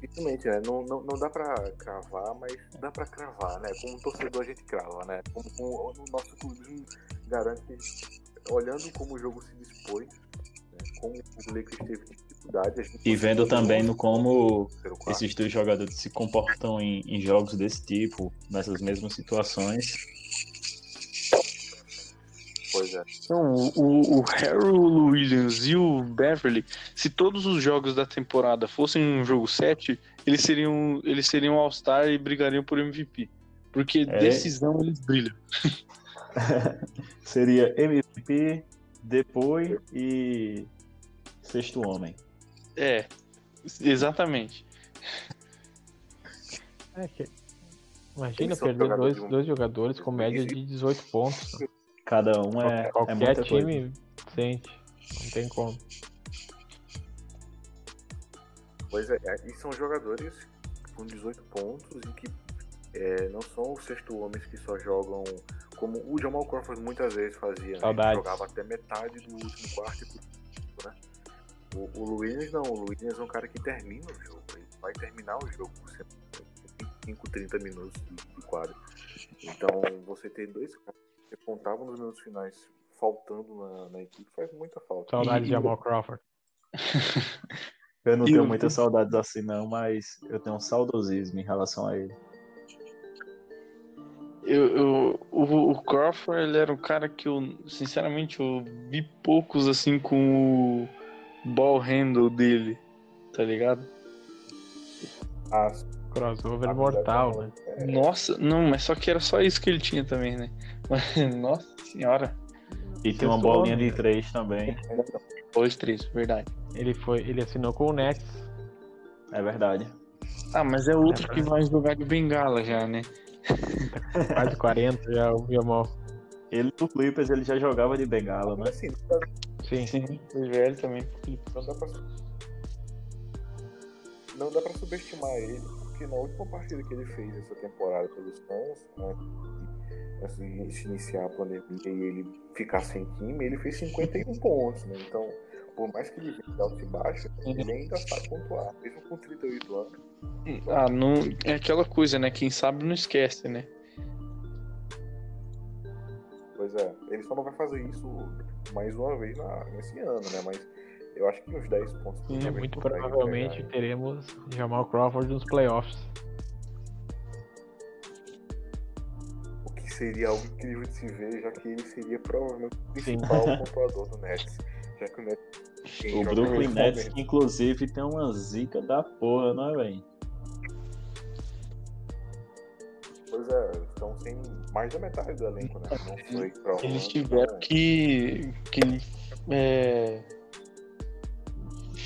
Realmente, né? Não, não, não dá pra cravar, mas dá pra cravar, né? Como torcedor a gente crava, né? Como, como o nosso clubismo garante olhando como o jogo se dispôs, né? como o Lakers teve dificuldade. a gente E vendo também no como esses dois jogadores se comportam em, em jogos desse tipo, nessas mesmas situações. Pois é. Então, o, o Harry, o Williams e o Beverly, se todos os jogos da temporada fossem um jogo 7, eles seriam, eles seriam All-Star e brigariam por MVP. Porque É. decisão eles brilham. Seria MVP, depois e sexto homem. É, exatamente. É que- Imagina perder dois, um- dois jogadores com média de 18 pontos. Cada um é, é Qualquer muita coisa. time sente. Não tem como. Pois é, e são jogadores com 18 pontos e que é, não são os sexto homens que só jogam como o Jamal Crawford muitas vezes fazia, né? Jogava até metade do último quarto e né? O, o Luiz não, o Luiz é um cara que termina o jogo, ele vai terminar o jogo com 25, 30 minutos de, quadro. Então você ter dois caras contavam nos minutos finais faltando na, na equipe faz muita falta. Saudade de E- Jamal Crawford. Eu não E tenho o- muitas saudades assim não, mas eu tenho um saudosismo em relação a ele. Eu, eu- o, o Crawford ele era um cara que eu, sinceramente, eu vi poucos assim com o ball handle dele, tá ligado? Ah, Crossover mortal, né? é- Nossa, não, mas só que era só isso que ele tinha também, né? Nossa senhora. E tem uma bolinha de três também, Dois, três, verdade. Ele, foi, ele assinou com o Nets. é verdade. Ah, mas é outro que vai jogar de bengala já, né? Quase 40 já o Jamal. Ele no Clippers ele já jogava de bengala, né? Sim. Sim, foi velho também. não dá pra não dá pra subestimar ele, porque na última partida que ele fez essa temporada pelos Suns, né, assim, se iniciar a pandemia e ele ficar sem time, ele fez 51 pontos, né? Então, por mais que ele venha de alto e baixo, ele ainda sabe pontuar, mesmo com 38 anos. Ah, não. É aquela coisa, né? Quem sabe não esquece, né? Pois Pois é, ele só não vai fazer isso mais uma vez na, nesse ano, né? Mas eu acho que uns 10 pontos. Também muito provavelmente pegar, hein? teremos Jamal Crawford nos playoffs. O que seria algo incrível de se ver, já que ele seria provavelmente o principal pontuador do Nets. Já que o Nets. quem O Brooklyn Nets, inclusive tem uma zica da porra, né, velho? Pois é, estão sem mais da metade do elenco, né? Não foi pra Eles tiveram que, que é,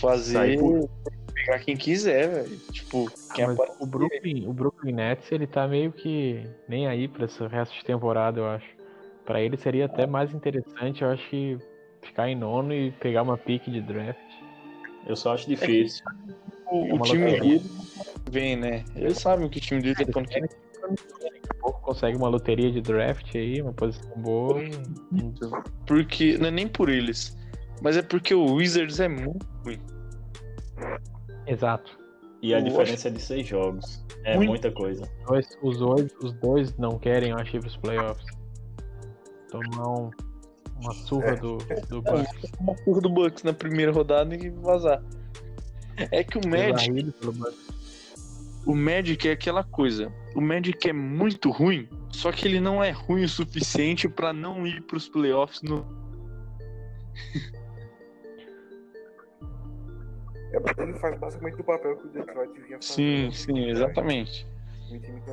fazer por- pegar quem quiser, velho. Tipo, quem Ah, aparecer. o Brooklyn, o Brooklyn Nets, ele tá meio que nem aí pra esse resto de temporada, eu acho. Pra ele seria até mais interessante, eu acho que ficar em nono e pegar uma pique de draft. Eu só acho difícil. O, É o time dele vem, né? Eles sabem que o time dele tá quando quer. Daqui a pouco consegue uma loteria de draft aí, uma posição boa. Porque. Não é nem por eles. Mas é porque o Wizards é muito ruim. Exato. E a Eu diferença é de seis jogos. É Muito. muita coisa. Dois- os, dois, os dois não querem, eu acho, ir pros playoffs. Tomar um- uma surra do, do Bucks. Uma porra do Bucks na primeira rodada e vazar. É que o Magic, o Magic é aquela coisa. O Magic é muito ruim, só que ele não é ruim o suficiente pra não ir pros playoffs no. É porque ele faz basicamente o papel que o Detroit vinha fazendo. Sim, sim, exatamente. Um time que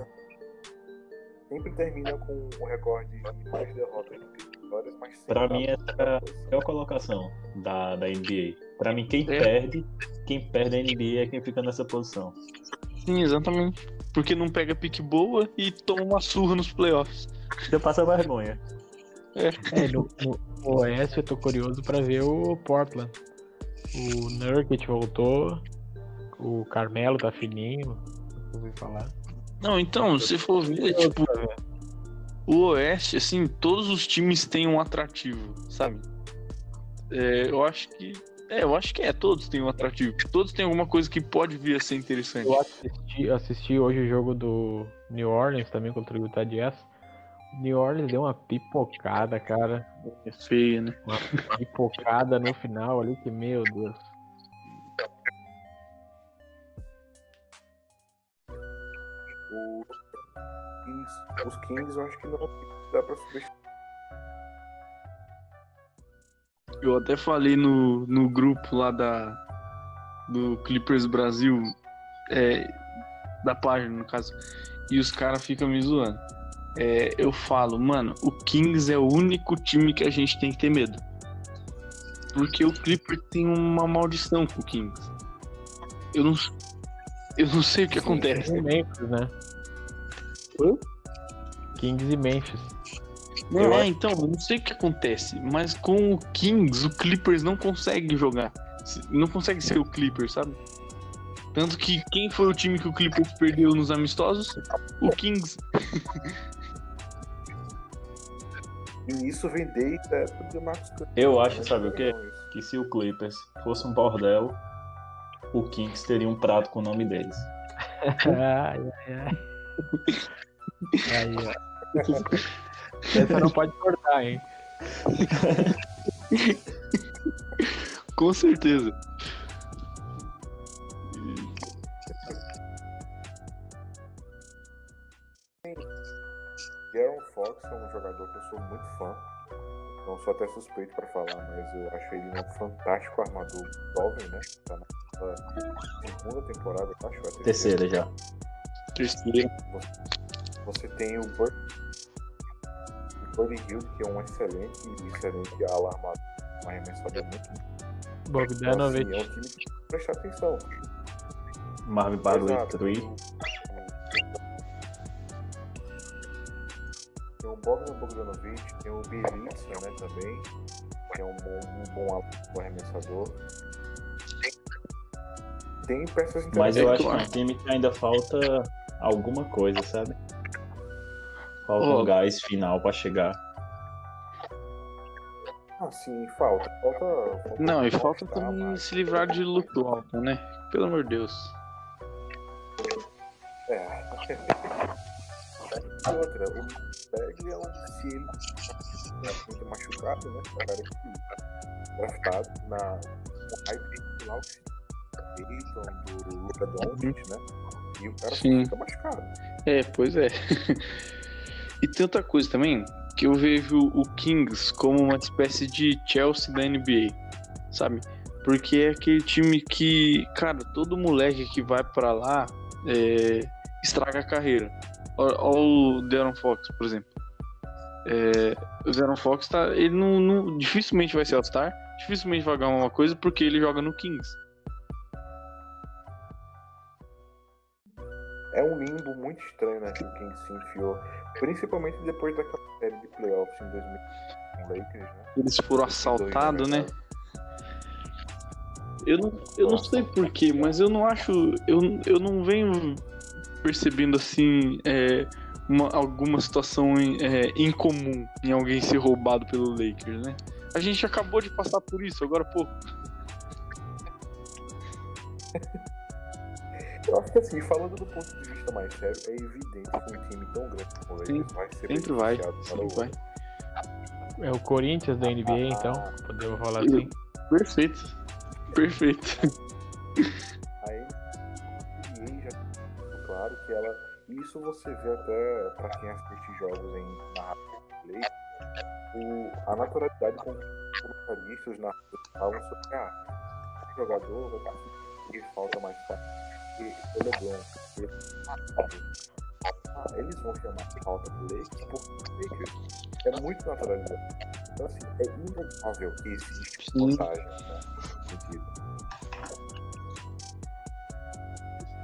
sempre termina com o recorde de mais derrotas do que vitórias, mas sempre Pra mim, essa é a colocação da, da NBA. Pra mim, quem É. perde, quem perde a NBA é quem fica nessa posição. Sim, exatamente. Porque não pega pique boa e toma uma surra nos playoffs. Já passa vergonha. É, no, no- no Oeste eu tô curioso pra ver o Portland. O Nurkic voltou, o Carmelo tá fininho, ouvi falar. Não, então, se for ver, tipo, o Oeste, assim, todos os times têm um atrativo, sabe? É, eu acho que. É, eu acho que é, todos têm um atrativo. Todos têm alguma coisa que pode vir a ser interessante. Eu assisti, assisti hoje o jogo do New Orleans também contra o Utah Jazz. New Orleans deu uma pipocada, cara. É feio, né? Uma pipocada no final ali que, meu Deus. Os Kings eu acho que não dá pra subestimar. Eu até falei no, no grupo lá da do Clippers Brasil, é, da página, no caso, e os caras ficam me zoando. É, eu falo, mano, o Kings é o único time que a gente tem que ter medo. Porque o Clippers tem uma maldição com o Kings. Eu não, eu não sei o que acontece. E Memphis, né? Oi? Kings e Memphis. Não, Eu é, acho- então, eu não sei o que acontece, mas com o Kings, o Clippers não consegue jogar. Não consegue ser o Clippers, sabe? Tanto que quem foi o time que o Clippers perdeu nos amistosos? O Kings. E isso vem desde a época do Marcos Cousins. Eu acho, sabe o quê? isso. Que se o Clippers fosse um bordel, o Kings teria um prato com o nome deles. Ai, ai, ai. Aí, ó. Essa não pode cortar, hein? Com certeza. Fox é um jogador que eu sou muito fã. Não sou até suspeito pra falar, mas eu acho ele um fantástico armador jovem, né? Tá na segunda temporada, eu acho. é a Terceira já. Terceiro. Você tem o Bud, o Buddy Hill, que é um excelente, excelente ala armador, um arremessador muito bom. Então, Bogdanovic. assim, é um time que tem que prestar atenção. Marvin Bagley Exato, 3. Bogdan Bogdanovic, tem o Bielitsa, né, também, que é um bom, um bom arremessador. Tem peças Mas eu acho que um time que ainda falta alguma coisa, sabe? Falta Ó. um gás final pra chegar. Ah, sim, falta. Falta. falta Não, e falta mostrar também mais. se livrar de Luke Walton, né? Pelo amor de Deus. É. Outra, Bagley é um se ele é muito machucado, né? O cara que draftado na hype lá Peyton, do Luca Doncic, né? E o cara Sim. fica machucado. É, pois é. e tem outra coisa também, que eu vejo o Kings como uma espécie de Chelsea da NBA, sabe? Porque é aquele time que, cara, todo moleque que vai pra lá é, estraga a carreira. Olha o Deron Fox, por exemplo. É, o Deron Fox tá, ele não, não- dificilmente vai ser All-Star, dificilmente vai ganhar uma coisa porque ele joga no Kings. É um limbo muito estranho, né? Que o Kings se enfiou. Principalmente depois daquela série de playoffs em 2000 com o Lakers, né? Eles foram assaltados, né? Eu não, eu não sei porquê, mas eu não acho. Eu, eu não venho percebendo assim é, uma, alguma situação é, incomum em alguém ser roubado pelo Lakers, né? A gente acabou de passar por isso agora há pouco. Eu acho que assim, falando do ponto de vista mais sério, é evidente que um time tão grande como o Sim, Lakers vai ser Sempre vai. Sempre o vai. É o Corinthians da NBA, então, podemos falar assim. Perfeito. Perfeito. Isso você vê até pra quem assiste jogos em narração play, o, a naturalidade com os comentaristas falam sobre ah, o jogador vai conseguir falta mais fácil porque o LeBron. ele- Ah, eles vão chamar de falta do Lakers porque Lakers é muito naturalizado. Então assim, é inegável que existe vantagem né, nesse sentido.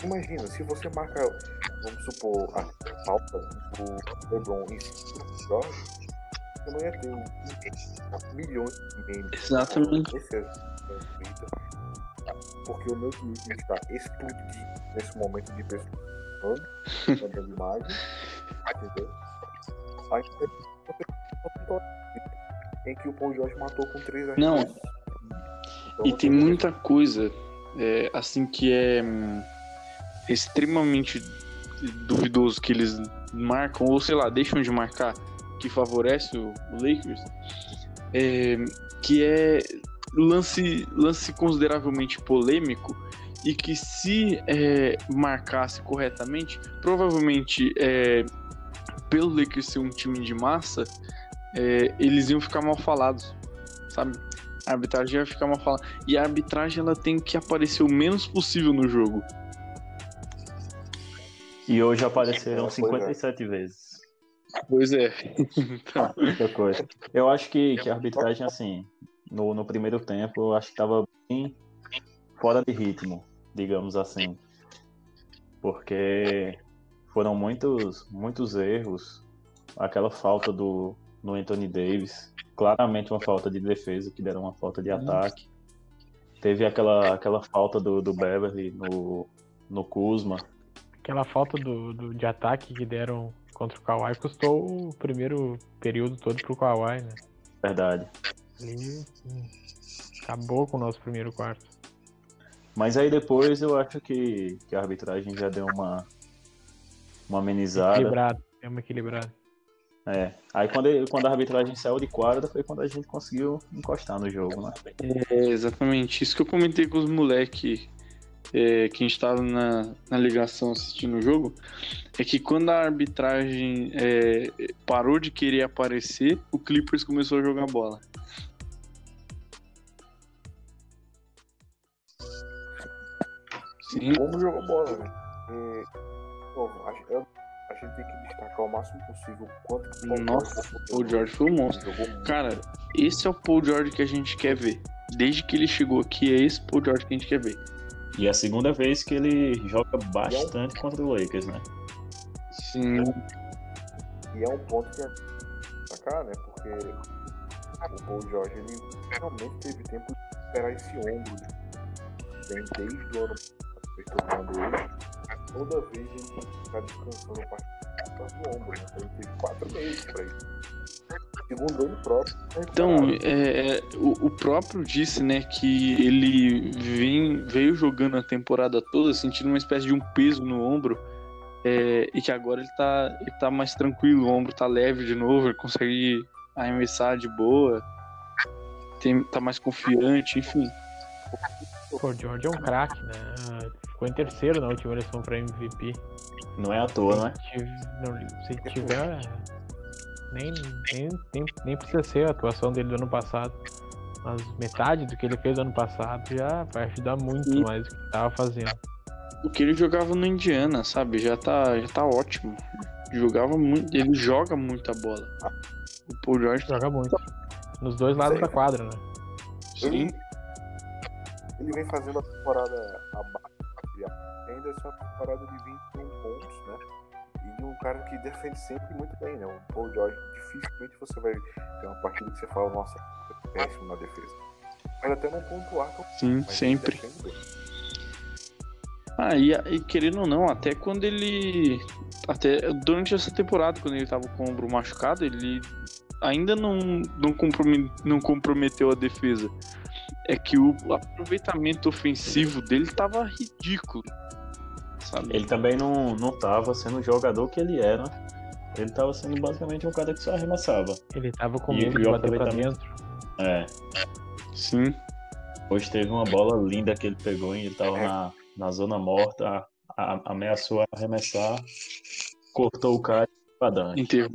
Imagina, se você marca, vamos supor, a falta do LeBron em Jorge, você não ia ter um, milhões de memes. Exatamente. Twitter. Porque o meu Twitter está explodindo nesse momento de pessoas mandando imagem. Entendeu? Aí em que o Paul George matou com três Não, arremessos. Então, E tem muita coisa, é, assim, que é hum, extremamente duvidoso que eles marcam, ou sei lá, deixam de marcar, que favorece o, o Lakers, é, que é lance, lance consideravelmente polêmico e que se é, marcasse corretamente, provavelmente é, pelo Lakers ser um time de massa, é, eles iam ficar mal falados, sabe? A arbitragem ia ficar mal falada. E a arbitragem ela tem que aparecer o menos possível no jogo. E hoje apareceram Pois é. 57 vezes. Pois é. então, Muita coisa. Eu acho que, que a arbitragem, assim, no, no primeiro tempo, eu acho que tava bem fora de ritmo, digamos assim. Porque foram muitos, muitos erros. Aquela falta do no Anthony Davis, claramente uma falta de defesa, que deram uma falta de ataque. Teve aquela, aquela falta do, do Beverly no, no Kuzma. Aquela falta do, do- de ataque que deram contra o Kawhi custou o primeiro período todo pro Kawhi, né? Verdade. Ele hum, acabou com o nosso primeiro quarto. Mas aí depois eu acho que, que a arbitragem já deu uma, uma amenizada. Equilibrado, é uma equilibrada. É. Aí quando, quando a arbitragem saiu de quadra foi quando a gente conseguiu encostar no jogo, né? é exatamente isso que eu comentei com os moleques é, que a gente tava na, na ligação assistindo o jogo. É que quando a arbitragem é, parou de querer aparecer, o Clippers começou a jogar bola. Sim, como jogou bola, né? E, bom, a, eu- a gente tem que destacar o máximo possível quanto que o Nossa, George o Paul George foi um monstro. Cara, esse é o Paul George que a gente quer ver. Desde que ele chegou aqui, é esse Paul George que a gente quer ver. E é a segunda vez que ele joga bastante contra o Lakers, né? Sim, E é um ponto que é destacar, né? Porque o Paul George ele realmente teve tempo de esperar esse ombro. Vem desde o ano passado, ele. Toda vez ele está descansando a parte do ombro, né? Ele teve quatro meses pra isso. Segundo ele próprio. tá Então, é, é, o, o próprio disse, né, que ele vem, veio jogando a temporada toda sentindo uma espécie de um peso no ombro É, e que agora ele tá, ele tá mais tranquilo, o ombro tá leve de novo, ele consegue arremessar de boa, tem, tá mais confiante, enfim. Pô, o George é um craque, né? Ficou em terceiro na última eleição pra MVP. Não é à toa, né? Se tiv- não- Se tiver. Nem, nem, nem, nem precisa ser a atuação dele do ano passado. Mas metade do que ele fez ano passado já vai ajudar muito E- mais do que ele tava fazendo. O que ele jogava no Indiana, sabe? Já tá, já tá ótimo. Jogava muito, ele joga muita bola. O Paul George Joga muito. Nos dois lados Sim. da quadra, né? sim. Ele vem fazendo a temporada abaixo ainda essa temporada de 21 pontos? E um cara que defende sempre muito bem, né? O Paul George, dificilmente você vai ter uma partida que você fala, nossa, é péssimo na defesa. Pode até não pontuar, Sim, mas sempre. Ah, e, e querendo ou não, até quando ele. Até durante essa temporada, quando ele tava com o ombro machucado, ele ainda não, não, não comprometeu a defesa. É que o aproveitamento ofensivo dele tava ridículo. Sabe? Ele também não, não tava sendo o jogador que ele era. Ele tava sendo basicamente um cara que só arremessava. Ele tava com E- medo de o bater pra aproveitamento. dentro. É. Sim. Hoje teve uma bola linda que ele pegou e ele tava É. na, na zona morta, a- a- ameaçou arremessar, cortou o cara e pra dunk. Inteiro.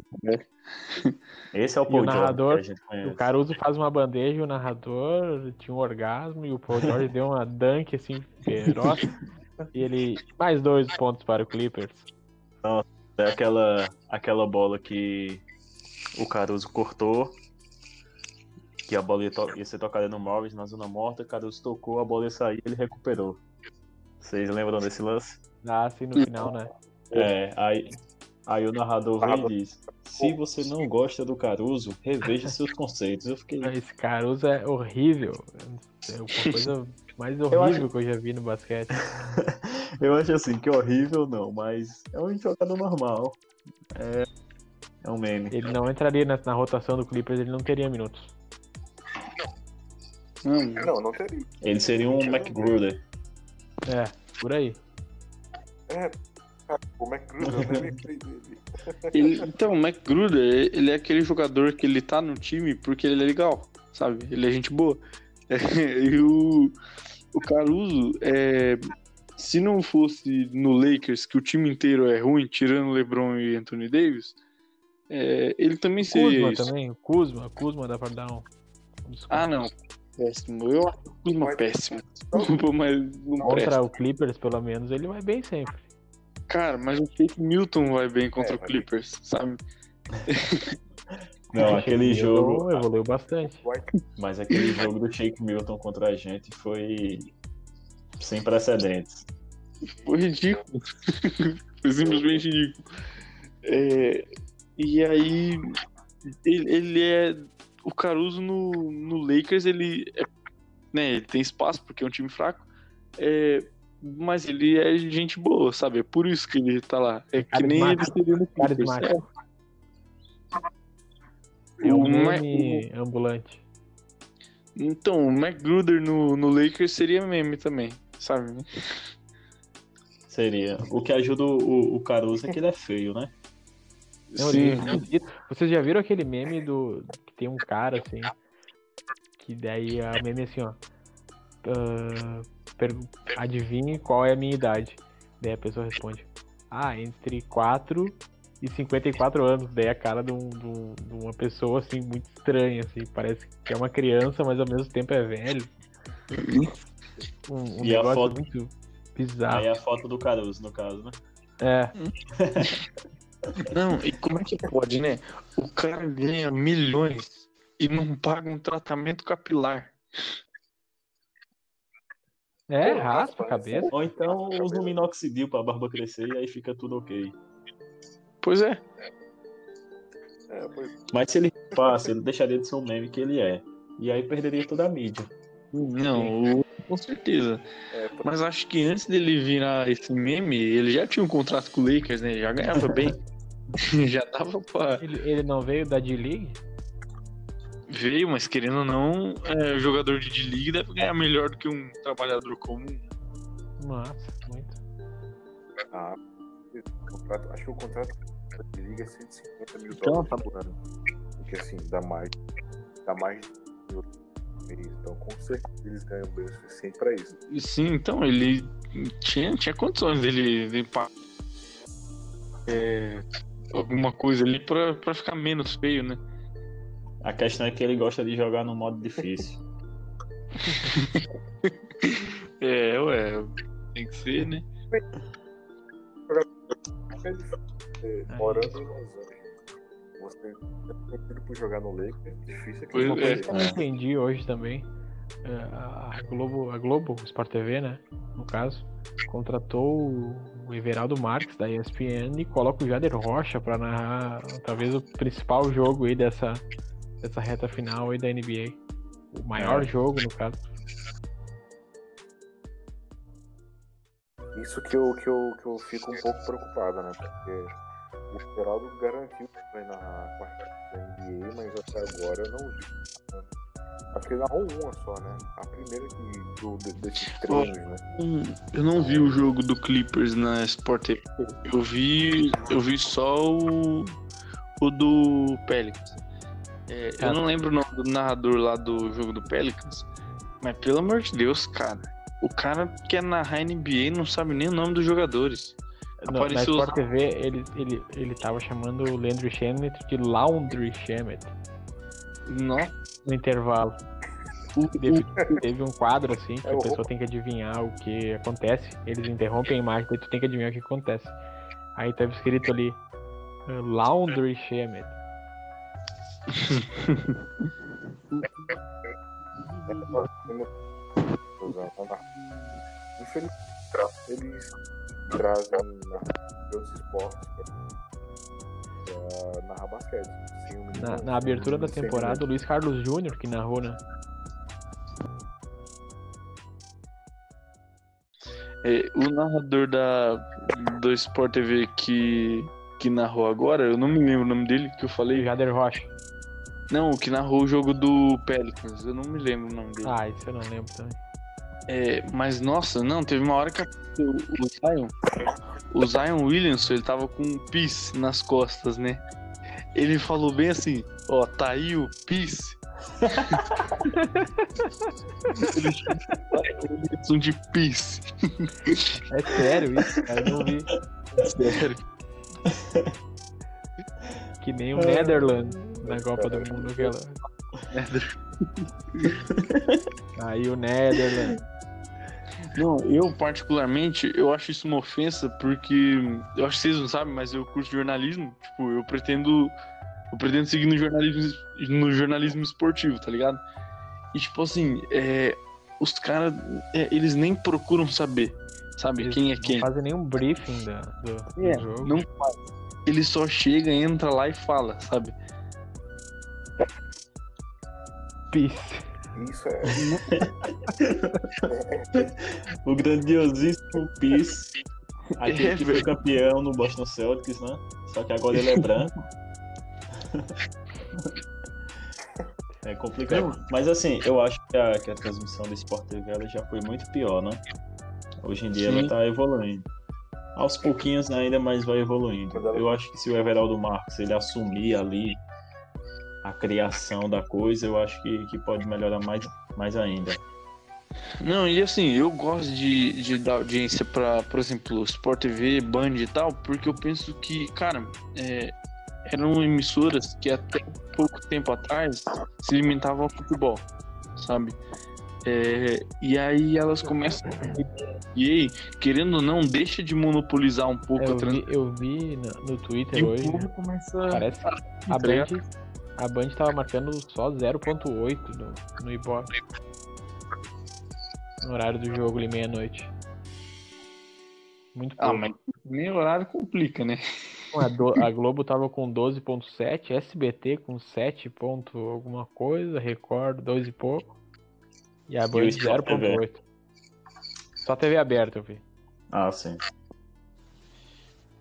Esse é o o Paul George narrador, que a gente conhece. O Caruso faz uma bandeja e o narrador tinha um orgasmo e o Paul George deu uma dunk assim feroz. E ele. Mais dois pontos para o Clippers. É aquela, aquela bola que o Caruso cortou, que a bola ia, ia ser tocada no Morris na zona morta, o Caruso tocou, a bola ia sair ele recuperou. Vocês lembram desse lance? Dá assim no final, né? É, aí, aí o narrador vem e diz: Se você não gosta do Caruso, reveja seus conceitos. Eu fiquei. Esse Caruso é horrível. É uma coisa mais Eu horrível que eu já vi no basquete. Eu acho assim que horrível não, mas é um jogador normal. É, é um meme. Ele não entraria na, na rotação do Clippers, ele não teria minutos. Não, Não, não teria. Ele seria um McGruder. É, por aí. É, o McGruder, eu nem lembrei dele. Ele- então, o McGruder, ele é aquele jogador que ele tá no time porque ele é legal, sabe? Ele é gente boa. e o, o Caruso, é, se não fosse no Lakers, que o time inteiro é ruim, tirando LeBron e Anthony Davis, é, ele também seria Kuzma isso. também, o Kuzma, Kuzma dá pra dar um. desconto. Ah, não. Péssimo. Eu acho o Kuzma péssimo. Desculpa, mas não presta. Contra o Clippers, pelo menos, ele vai bem sempre. Cara, mas o Shake Milton vai bem contra É, o Clippers, sabe? Não, aquele Shake jogo. Milton Evoluiu bastante. Mas aquele jogo do Shake Milton contra a gente foi sem precedentes. Foi ridículo. Foi simplesmente ridículo. É, e aí, ele, ele é. O Caruso no, no Lakers, ele, é, né, ele tem espaço porque é um time fraco. é, mas ele é gente boa, sabe? É por isso que ele tá lá. É que nem ele seria no Clippers. É. É um O Ma- meme ambulante. Então, o McGruder no, no Lakers seria meme também, sabe? Seria. O que ajuda o, o Caruso é que ele é feio, né? Não, ele é esquisito. Vocês já viram aquele meme do. que tem um cara assim. Que daí é o meme assim, ó. ah, pergu- adivinhe qual é a minha idade. Daí a pessoa responde. Ah, entre 4 e 54 anos. Daí a cara de, um- de um- de uma pessoa assim, muito estranha, assim. Parece que é uma criança, mas ao mesmo tempo é velho. Um, um E a foto- muito bizarro. Aí a foto do Caruso, no caso, né? É, Não, e como é que pode, né? O cara ganha milhões e não paga um tratamento capilar. é, raspa a cabeça. Ou então usa um minoxidil pra barba crescer e aí fica tudo ok. Pois é. É, pois, Mas se ele passa, ele deixaria de ser o meme que ele é. E aí perderia toda a mídia. Não, o- com certeza. é, Mas acho que antes dele virar esse meme, ele já tinha um contrato com o Lakers, né? Já ganhava bem. já dava pra. Ele, ele não veio da D-League? Veio, mas querendo ou não, é, jogador de D-League deve ganhar melhor do que um trabalhador comum. Massa, muito. ah, contrato, acho que o contrato da liga é 150 mil Então, dólares tá por ano. Porque assim, dá mais. Dá mais de mil. Então com certeza eles ganham bem o suficiente pra isso. E Sim, então ele tinha, tinha condições dele limpar é, alguma coisa ali pra, pra ficar menos feio, né? A questão é que ele gosta de jogar no modo difícil. É, ué, tem que ser, né? É difícil. É, morando em Los Angeles, você por jogar no Lakers, é difícil aqui. Pois no é. Lakers. Eu não entendi hoje também. é, A Globo, a Globo, o Sport TV, né? No caso, contratou o Everaldo Marques da ESPN e coloca o Jader Rocha pra narrar talvez o principal jogo aí dessa, dessa reta final aí da NBA. O maior É. jogo, no caso. Isso que eu, que, eu, que eu fico um pouco preocupado, né? Porque o Geraldo garantiu que vai na quarta da NBA, mas até agora eu não vi. Acho que ele narrou uma só, né? A primeira que, do, de- desses treinos, né? Hum, Eu não vi o jogo do Clippers na Sport TV. Eu vi, eu vi só o, o do Pelicans. É, eu não lembro o nome do narrador lá do jogo do Pelicans, mas pelo amor de Deus, cara. O cara quer narrar NBA e não sabe nem o nome dos jogadores. No, na Sport TV, ele, ele, ele tava chamando o Landry Shamet de Laundry Shamet Nossa, no intervalo. Teve, teve um quadro assim que É, a pessoa tem que adivinhar o que acontece. Eles interrompem a imagem, daí tu tem que adivinhar o que acontece. Aí tava escrito ali uh, Laundry Shamet. Infelizmente, eles trazem outros esportes pra, pra narrar basquete. Na, na abertura da temporada, o Luiz Carlos Júnior que narrou, né? é, o narrador da do Sport TV que que narrou agora, eu não me lembro o nome dele que eu falei. Jader Rocha. Não, o que narrou o jogo do Pelicans, eu não me lembro o nome dele. Ah, isso eu não lembro também. É, mas nossa, não, teve uma hora que o, o Zion, o Zion Williamson, ele tava com um pis nas costas, né? Ele falou bem assim, ó, tá aí o pis. Williamson de pis. É sério isso, cara, eu não vi. Sério. Que nem o Netherlands na Copa do Mundo. Aquela... Aí o Netherlands. Não, eu particularmente, eu acho isso uma ofensa porque eu acho que vocês não sabem, mas eu curso jornalismo, tipo, eu pretendo eu pretendo seguir no jornalismo no jornalismo esportivo, tá ligado? E tipo assim, é, os caras, é, eles nem procuram saber, sabe, Eles quem é Não quem. fazem nenhum briefing da, do, do É, jogo. não faz. Ele só chega, entra lá e fala, sabe? Peace. Isso é. O grandiosíssimo Peace. Aquele É, que foi campeão no Boston Celtics, né? Só que agora ele é branco. É complicado. Mas assim, eu acho que a, que a transmissão do Sport TV ela já foi muito pior, né? Hoje em dia Sim. ela tá evoluindo. Aos pouquinhos ainda, mas vai evoluindo. Eu acho que se o Everaldo Marques ele assumir ali a criação da coisa, eu acho que, que pode melhorar mais, mais ainda. Não, e assim, eu gosto de, de dar audiência pra, por exemplo, Sport TV, Band e tal, porque eu penso que, cara, é, eram emissoras que até pouco tempo atrás se limitavam ao futebol, sabe? É, e aí elas começam e aí, querendo ou não, deixa de monopolizar um pouco Eu a trans... vi, eu vi no, no Twitter e o hoje. povo começa Parece a ligado? Band, a Band tava marcando só 0.8 no, no Ibope. No horário do jogo ali, meia-noite. Muito Ah, pouco. mas meio horário complica, né? A, do- a Globo tava com 12.7, SBT com 7 ponto alguma coisa, Record 2 e pouco. E a Band o Sport TV? 0.8. Só TV aberta eu vi. Ah, sim.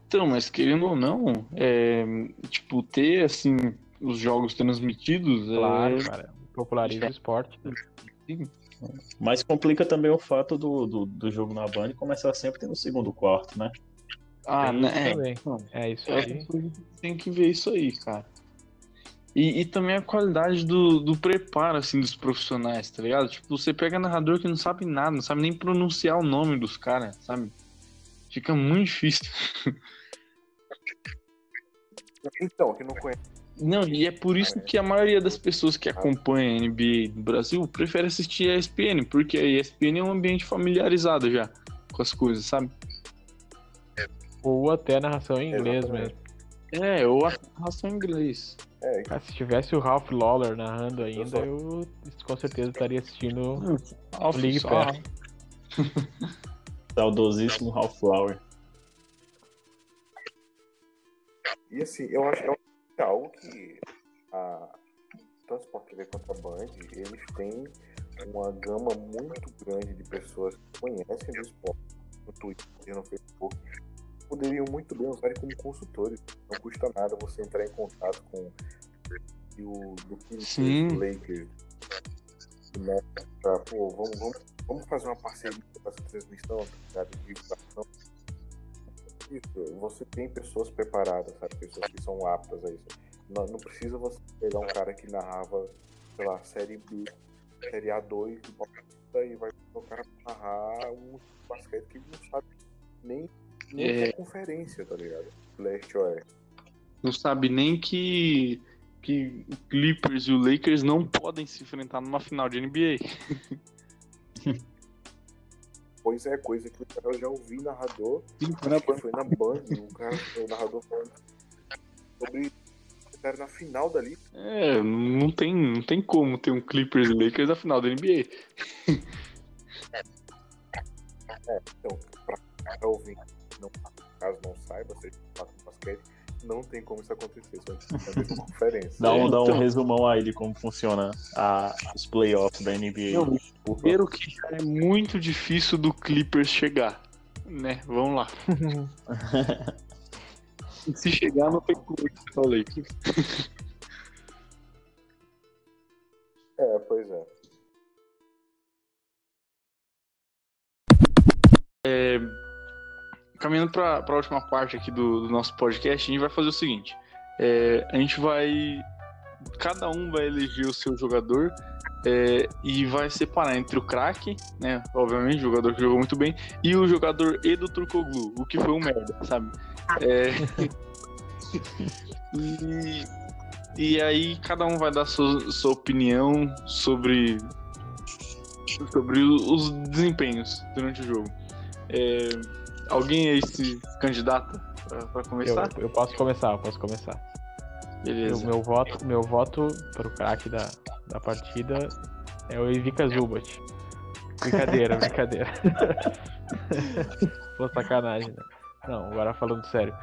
Então, mas querendo ou não, é, tipo, ter assim os jogos transmitidos Claro, é, cara. Populariza o esporte. Mas complica também o fato do, do, do jogo na Band começar sempre no segundo quarto, né? Ah, né? é, É isso é aí. tem que ver isso aí, cara. E, e também a qualidade do, do preparo, assim, dos profissionais, tá ligado? Tipo, você pega narrador que não sabe nada, não sabe nem pronunciar o nome dos caras, sabe? Fica muito difícil. Então, que não conhece. Não, e é por isso que a maioria das pessoas que acompanham a NBA no Brasil prefere assistir a ESPN, porque a ESPN é um ambiente familiarizado já com as coisas, sabe? Ou até narração em inglês Exatamente. mesmo. É, ou a narração em inglês. É, Cara, se tivesse o Ralph Lawler narrando ainda, eu com certeza estaria assistindo Alfa, League só- Pass. Saudosíssimo Ralph Flower. E assim, eu acho que é algo que a, tanto Sport TV quanto a Band, eles têm uma gama muito grande de pessoas que conhecem do esporte no Twitter, no Facebook, poderiam muito bem usar como consultores. Não custa nada você entrar em contato com o do do Lakers, né? Pra, pô, vamos, vamos, vamos fazer uma parceria com essa transmissão, tá? De divulgação. Isso, você tem pessoas preparadas, sabe? Pessoas que são aptas a isso. Não, não precisa você pegar um cara que narrava, sei lá, série B, série A2 do Paulista e vai o cara pra narrar um basquete que ele não sabe nem, nem É. a conferência, tá ligado? Leste Oeste. Não sabe nem que, que o Clippers e o Lakers não podem se enfrentar numa final de NBA. Pois é, coisa que o cara já ouvi narrador, né, acho que foi na Band, o cara, o narrador falando sobre o cara na final dali. É, não tem, não tem como ter um Clippers Lakers na final da NBA. Então, pra cara ouvir, não, caso não saiba, seja fato no basquete, não tem como isso acontecer, só conferência. Dá um, dá um Então. resumão aí de como funciona a, os playoffs da NBA. Não. Primeiro que é muito difícil do Clippers chegar, né? Vamos lá. Se chegar, não tem como enfrentar o Lakers. É, pois é. Caminhando para a última parte aqui do, do nosso podcast, a gente vai fazer o seguinte: é, a gente vai. Cada um vai eleger o seu jogador é, e vai separar entre o craque, né? Obviamente, o jogador que jogou muito bem, e o jogador e do Turcoglu, o que foi um merda, sabe? É, e, e aí cada um vai dar sua, sua opinião sobre, sobre os desempenhos durante o jogo. É, alguém aí se candidata para Eu, começar? eu posso começar, eu posso começar. O Beleza. meu voto, meu voto para o craque da, da partida é o Ivica Zubat. Brincadeira, brincadeira. Pô, sacanagem, né? Não, agora falando sério.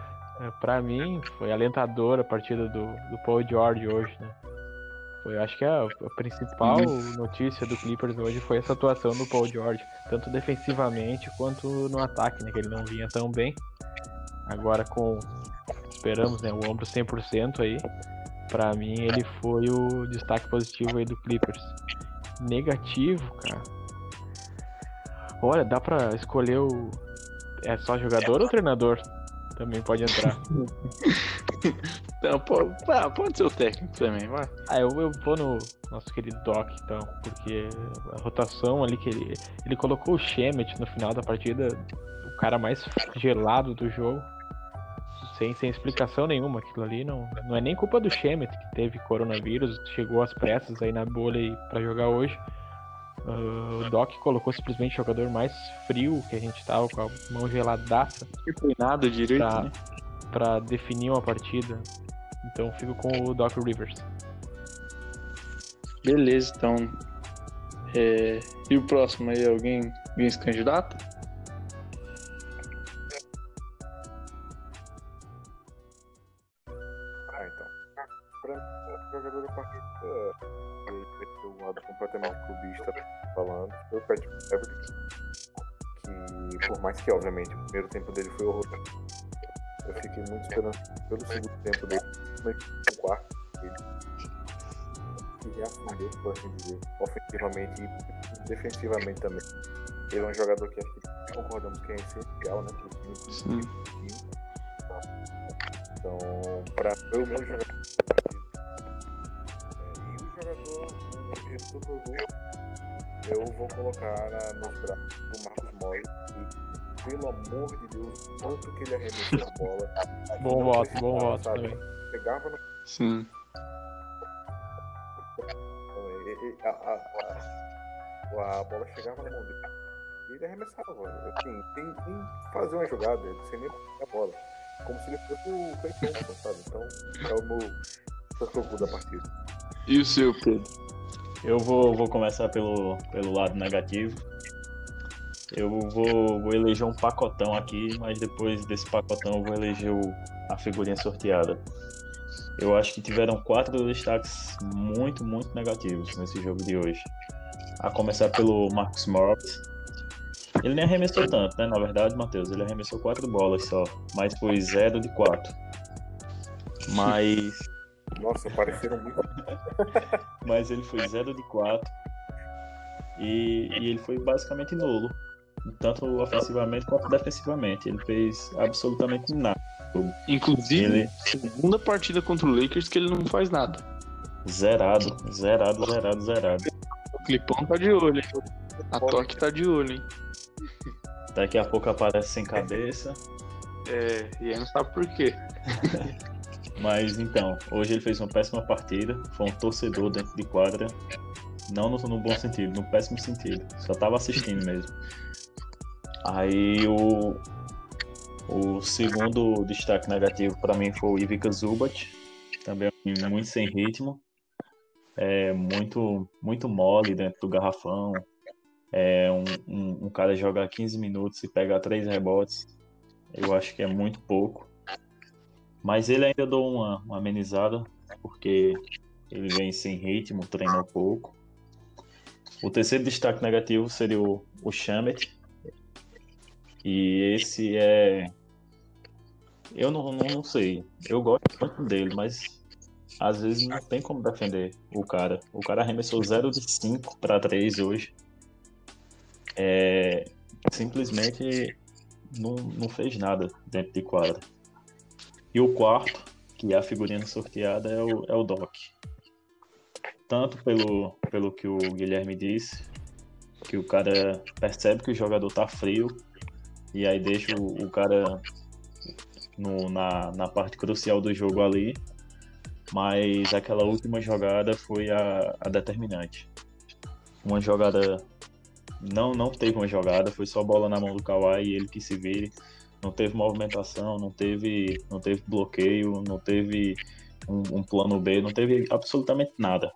É, Pra mim, foi alentadora a partida do, do Paul George hoje, né? Foi, acho que a, a principal notícia do Clippers hoje foi essa atuação do Paul George, tanto defensivamente quanto no ataque, né? Que ele não vinha tão bem. Agora com, esperamos, né? O ombro 100% aí. Pra mim, ele foi o destaque positivo aí do Clippers. Negativo, cara. Olha, dá pra escolher o. É só jogador ou treinador? Também pode entrar. Então, pô, ah, pode ser o técnico também, vai. Ah, eu, eu vou no nosso querido Doc, então, porque a rotação ali que ele. Ele colocou o Shemet no final da partida, o cara mais gelado do jogo. Sem, sem explicação nenhuma, aquilo ali não, não é nem culpa do Shemet que teve coronavírus, chegou às pressas aí na bolha pra jogar hoje. Ah, o Doc colocou simplesmente o jogador mais frio que a gente tava, com a mão geladaça, nada direito, Tá. né? pra definir uma partida. Então fico com o Doc Rivers. Beleza, então. é, E o próximo aí, alguém, alguém se candidata? Ah, então. Pra o jogador da partida, um lado completamente clubista falando, foi o Patrick Beverly, que por mais que, obviamente, o primeiro tempo dele foi horroroso, eu fiquei muito esperançoso pelo segundo tempo dele, mas no quarto, ele se reacendeu, por assim dizer, ofensivamente e defensivamente também. Ele é um jogador que acho que concordamos que é essencial, né? Pro time, pro Sim. time. Então, para o meu jogador. É, e o jogador, eu vou colocar nos braços do pelo amor de Deus, quanto que ele arremessou a bola. Bom voto, bom voto também. Pegava no Sim. E- e- a, a, a, a bola chegava na mão dele e ele arremessava. Assim, sem, sem fazer uma jogada, sem nem pegar a bola. Como se ele fosse o Clay Thompson, sabe? Então é o meu socorro da partida. E o seu, Pedro? Eu vou, vou começar pelo, pelo lado negativo. Eu vou, vou eleger um pacotão aqui, mas depois desse pacotão eu vou eleger o, a figurinha sorteada. Eu acho que tiveram quatro destaques muito, muito negativos nesse jogo de hoje. A começar pelo Marcus Morris. Ele nem arremessou tanto, né? Na verdade, Matheus, ele arremessou quatro bolas só, mas foi zero de quatro. Mas Nossa, pareceram muito. mas ele foi 0 de 4 e, e ele foi basicamente nulo, tanto ofensivamente quanto defensivamente. Ele fez absolutamente nada. Inclusive, Ele- segunda partida contra o Lakers que ele não faz nada. Zerado, zerado, zerado, zerado. O Clipão tá de olho, hein? A Toque tá de olho, hein? Daqui a pouco aparece sem cabeça. É, e aí não sabe por quê. Mas então, hoje ele fez uma péssima partida. Foi um torcedor dentro de quadra. Não no, no bom sentido, no péssimo sentido. Só tava assistindo mesmo. Aí o, o segundo destaque negativo para mim foi o Ivica Zubat. Também é muito sem ritmo. É muito, muito mole dentro do garrafão. É um, um, um cara jogar 15 minutos e pegar três rebotes. Eu acho que é muito pouco. Mas ele ainda deu uma, uma amenizada, porque ele vem sem ritmo, treinou pouco. O terceiro destaque negativo seria o, o Shamet. E esse é. Eu não, não, não sei. Eu gosto muito dele, mas às vezes não tem como defender o cara. O cara arremessou 0 de 5 para 3 hoje. É, simplesmente não, não fez nada dentro de quadra. E o quarto, que é a figurinha sorteada, é o, é o Doc. Tanto pelo, pelo que o Guilherme disse, que o cara percebe que o jogador tá frio e aí deixa o, o cara no, na, na parte crucial do jogo ali. Mas aquela última jogada foi a, a determinante. Uma jogada. Não, não teve uma jogada, foi só bola na mão do Kawhi e ele que se vire não teve movimentação, não teve, não teve bloqueio, não teve um, um, plano B, não teve absolutamente nada.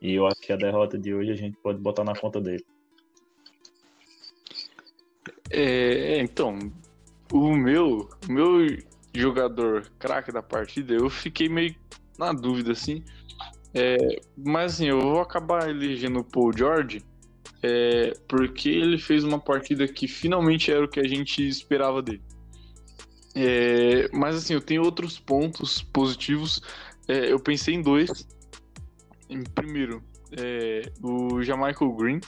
E eu acho que a derrota de hoje a gente pode botar na conta dele. É, então, o meu, meu jogador craque da partida, eu fiquei meio na dúvida, assim. É, mas assim, eu vou acabar elegendo o Paul George, é, porque ele fez uma partida que finalmente era o que a gente esperava dele. É, mas assim, eu tenho outros pontos positivos. É, eu pensei em dois. Primeiro, é, o Jamaica Green,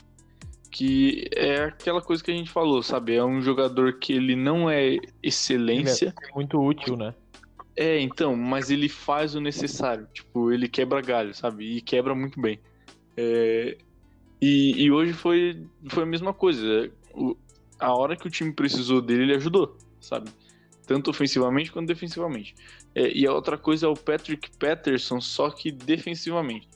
que é aquela coisa que a gente falou, sabe? É um jogador que ele não é excelência. É muito útil, né? É, então, mas ele faz o necessário. Tipo, ele quebra galho, sabe? E quebra muito bem. É, e, e, hoje foi, foi a mesma coisa. O, a hora que o time precisou dele, ele ajudou, sabe? Tanto ofensivamente quanto defensivamente. É, e a outra coisa é o Patrick Patterson, só que defensivamente.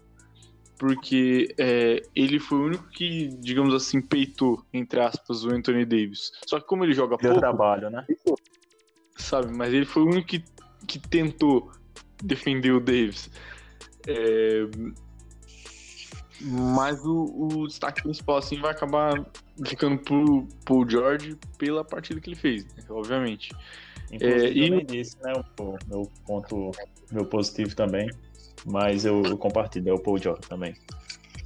Porque é, ele foi o único que, digamos assim, peitou, entre aspas, o Anthony Davis. Só que como ele joga Deu pouco, trabalho, né? sabe? Mas ele foi o único que, que tentou defender o Davis. É, mas o, o, destaque principal assim vai acabar ficando pro Paul George pela partida que ele fez, né? obviamente. Inclusive, É, e- disse, né? O meu ponto, meu positivo também. Mas eu, compartilho, é o Paul George também.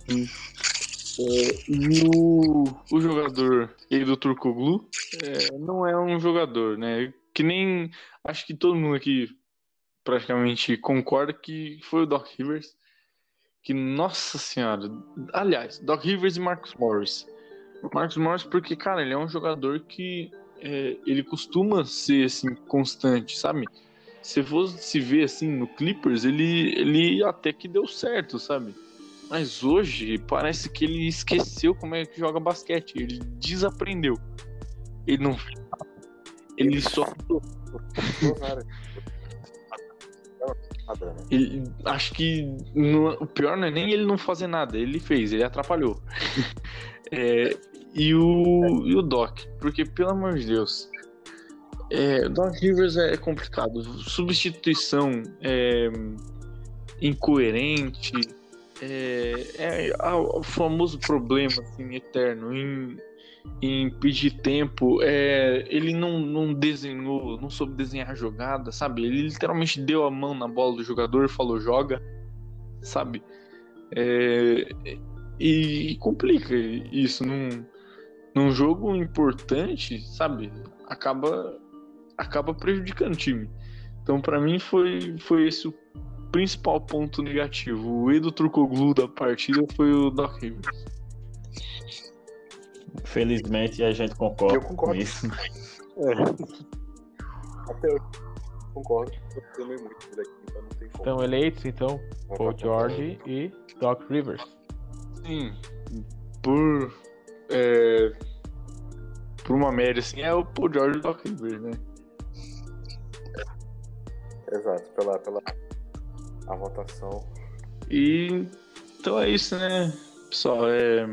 É, e o, o jogador do Turcoglu é, não é um jogador, né? Que nem acho que todo mundo aqui praticamente concorda que foi o Doc Rivers. Que, nossa senhora. Aliás, Doc Rivers e Marcus Morris. Marcos Morris, porque, cara, ele é um jogador que é, ele costuma ser assim, constante, sabe? Se fosse se ver assim no Clippers, ele, ele até que deu certo, sabe? Mas hoje parece que ele esqueceu como é que joga basquete. Ele desaprendeu. Ele não. Ele só. Ele, acho que no, o pior não é nem ele não fazer nada, ele fez, ele atrapalhou. é, e, o, e o Doc, porque pelo amor de Deus, é, Doc Rivers é complicado. Substituição é, incoerente, é, é, é o famoso problema assim, eterno em, em pedir tempo. É, ele não, não desenhou, não soube desenhar jogada, sabe? Ele literalmente deu a mão na bola do jogador e falou: joga, sabe? É, e complica isso num, num jogo importante, sabe? Acaba, acaba prejudicando o time. Então, para mim, foi, foi esse o principal ponto negativo. O Edo Trucoglu da partida foi o Doc Rivers. Felizmente a gente concorda Eu concordo. com isso. É. Até eu concordo. Eu muito daqui, então não tem como. Estão eleitos, então, Paul George e Doc Rivers. Sim, por. É, por uma média assim, é o Paul George e o Doc Rivers, né? Exato, pela, pela a votação. E então é isso, né, pessoal? É...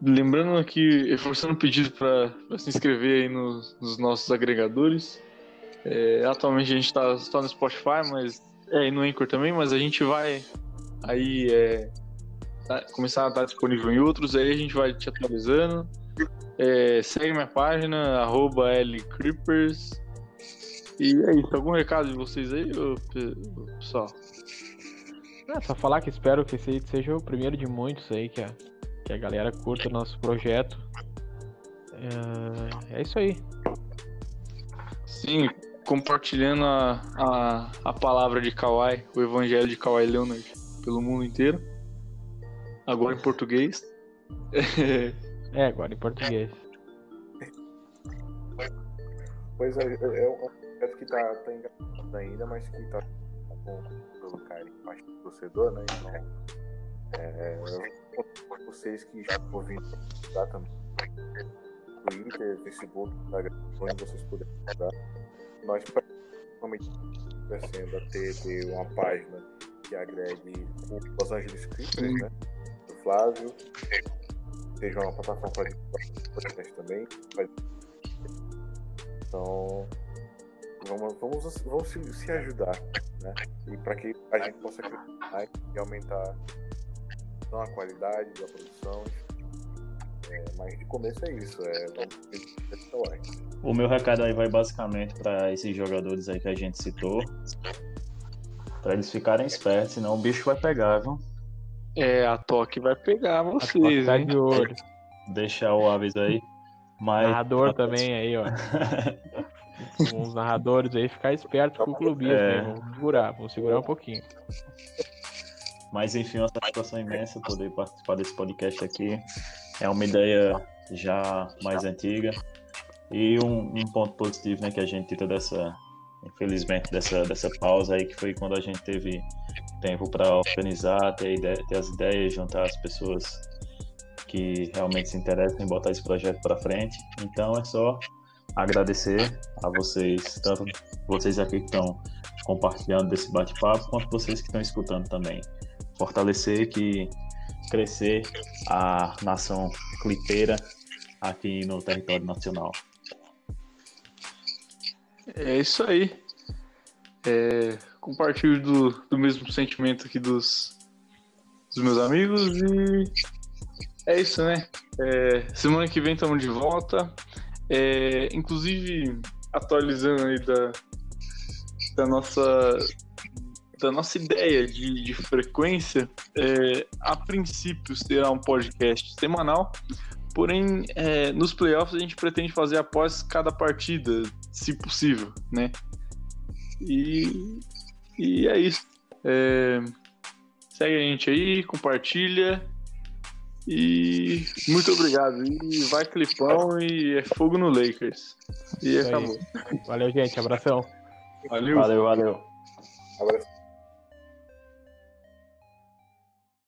Lembrando aqui, reforçando o pedido para se inscrever aí nos, nos nossos agregadores. É, atualmente a gente está só no Spotify, mas é, e no Anchor também, mas a gente vai aí é, tá- começar a estar disponível em outros, aí a gente vai te atualizando. É, segue minha página, arroba LCreepers. E é isso, algum recado de vocês aí, pessoal? É só falar que espero que esse seja o primeiro de muitos aí, que a, que a galera curta o nosso projeto. É, é isso aí. Sim, compartilhando a, a, a palavra de Kawhi, o evangelho de Kawhi Leonard pelo mundo inteiro. Agora em português. É, agora em português. Pois é, é, é um projeto que tá, tá ainda, mas que tá com pelo carinho torcedor, né? Então, é, eu conto com vocês que estão ouvindo lá também. Twitter, Facebook, Instagram, onde vocês puderem ajudar. Nós praticamente crescendo a ter, ter uma página que agregue o Los Angeles Clippers, né? Do Flávio. Seja uma plataforma para podcast também. Então, vamos, vamos, vamos se, se ajudar, né? E para que a gente possa crescer e aumentar não a qualidade da produção. É, mas de começo é isso, é. O meu recado aí vai basicamente para esses jogadores aí que a gente citou. Para eles ficarem espertos, senão o bicho vai pegar, viu? É, a Toque vai pegar A vocês, tá de olho. Deixar o aviso aí. Mas Narrador também aí, ó. Uns narradores aí, ficar esperto com o clubismo, É. Vamos segurar, vamos segurar um pouquinho. Mas enfim, uma satisfação imensa poder participar desse podcast aqui. É uma ideia já mais antiga. E um, um ponto positivo né, que a gente tira dessa, infelizmente, dessa, dessa pausa aí, que foi quando a gente teve tempo para organizar, ter, ide- ter as ideias, juntar as pessoas que realmente se interessam em botar esse projeto para frente. Então é só agradecer a vocês, tanto vocês aqui que estão compartilhando desse bate-papo, quanto vocês que estão escutando também fortalecer que crescer a nação clipeira aqui no território nacional. É isso aí. É, compartilho do, do mesmo sentimento aqui dos, dos meus amigos e é isso, né? É, semana que vem estamos de volta. É, inclusive, atualizando aí da, da nossa da nossa ideia de, de frequência, é, a princípio será um podcast semanal, porém é, nos playoffs a gente pretende fazer após cada partida, se possível, né? E, e é isso. É, segue a gente aí, compartilha E muito obrigado. E vai Clipão e é fogo no Lakers. E Isso aí. acabou. Valeu, gente. Abração. Valeu. Valeu, valeu. Abraço.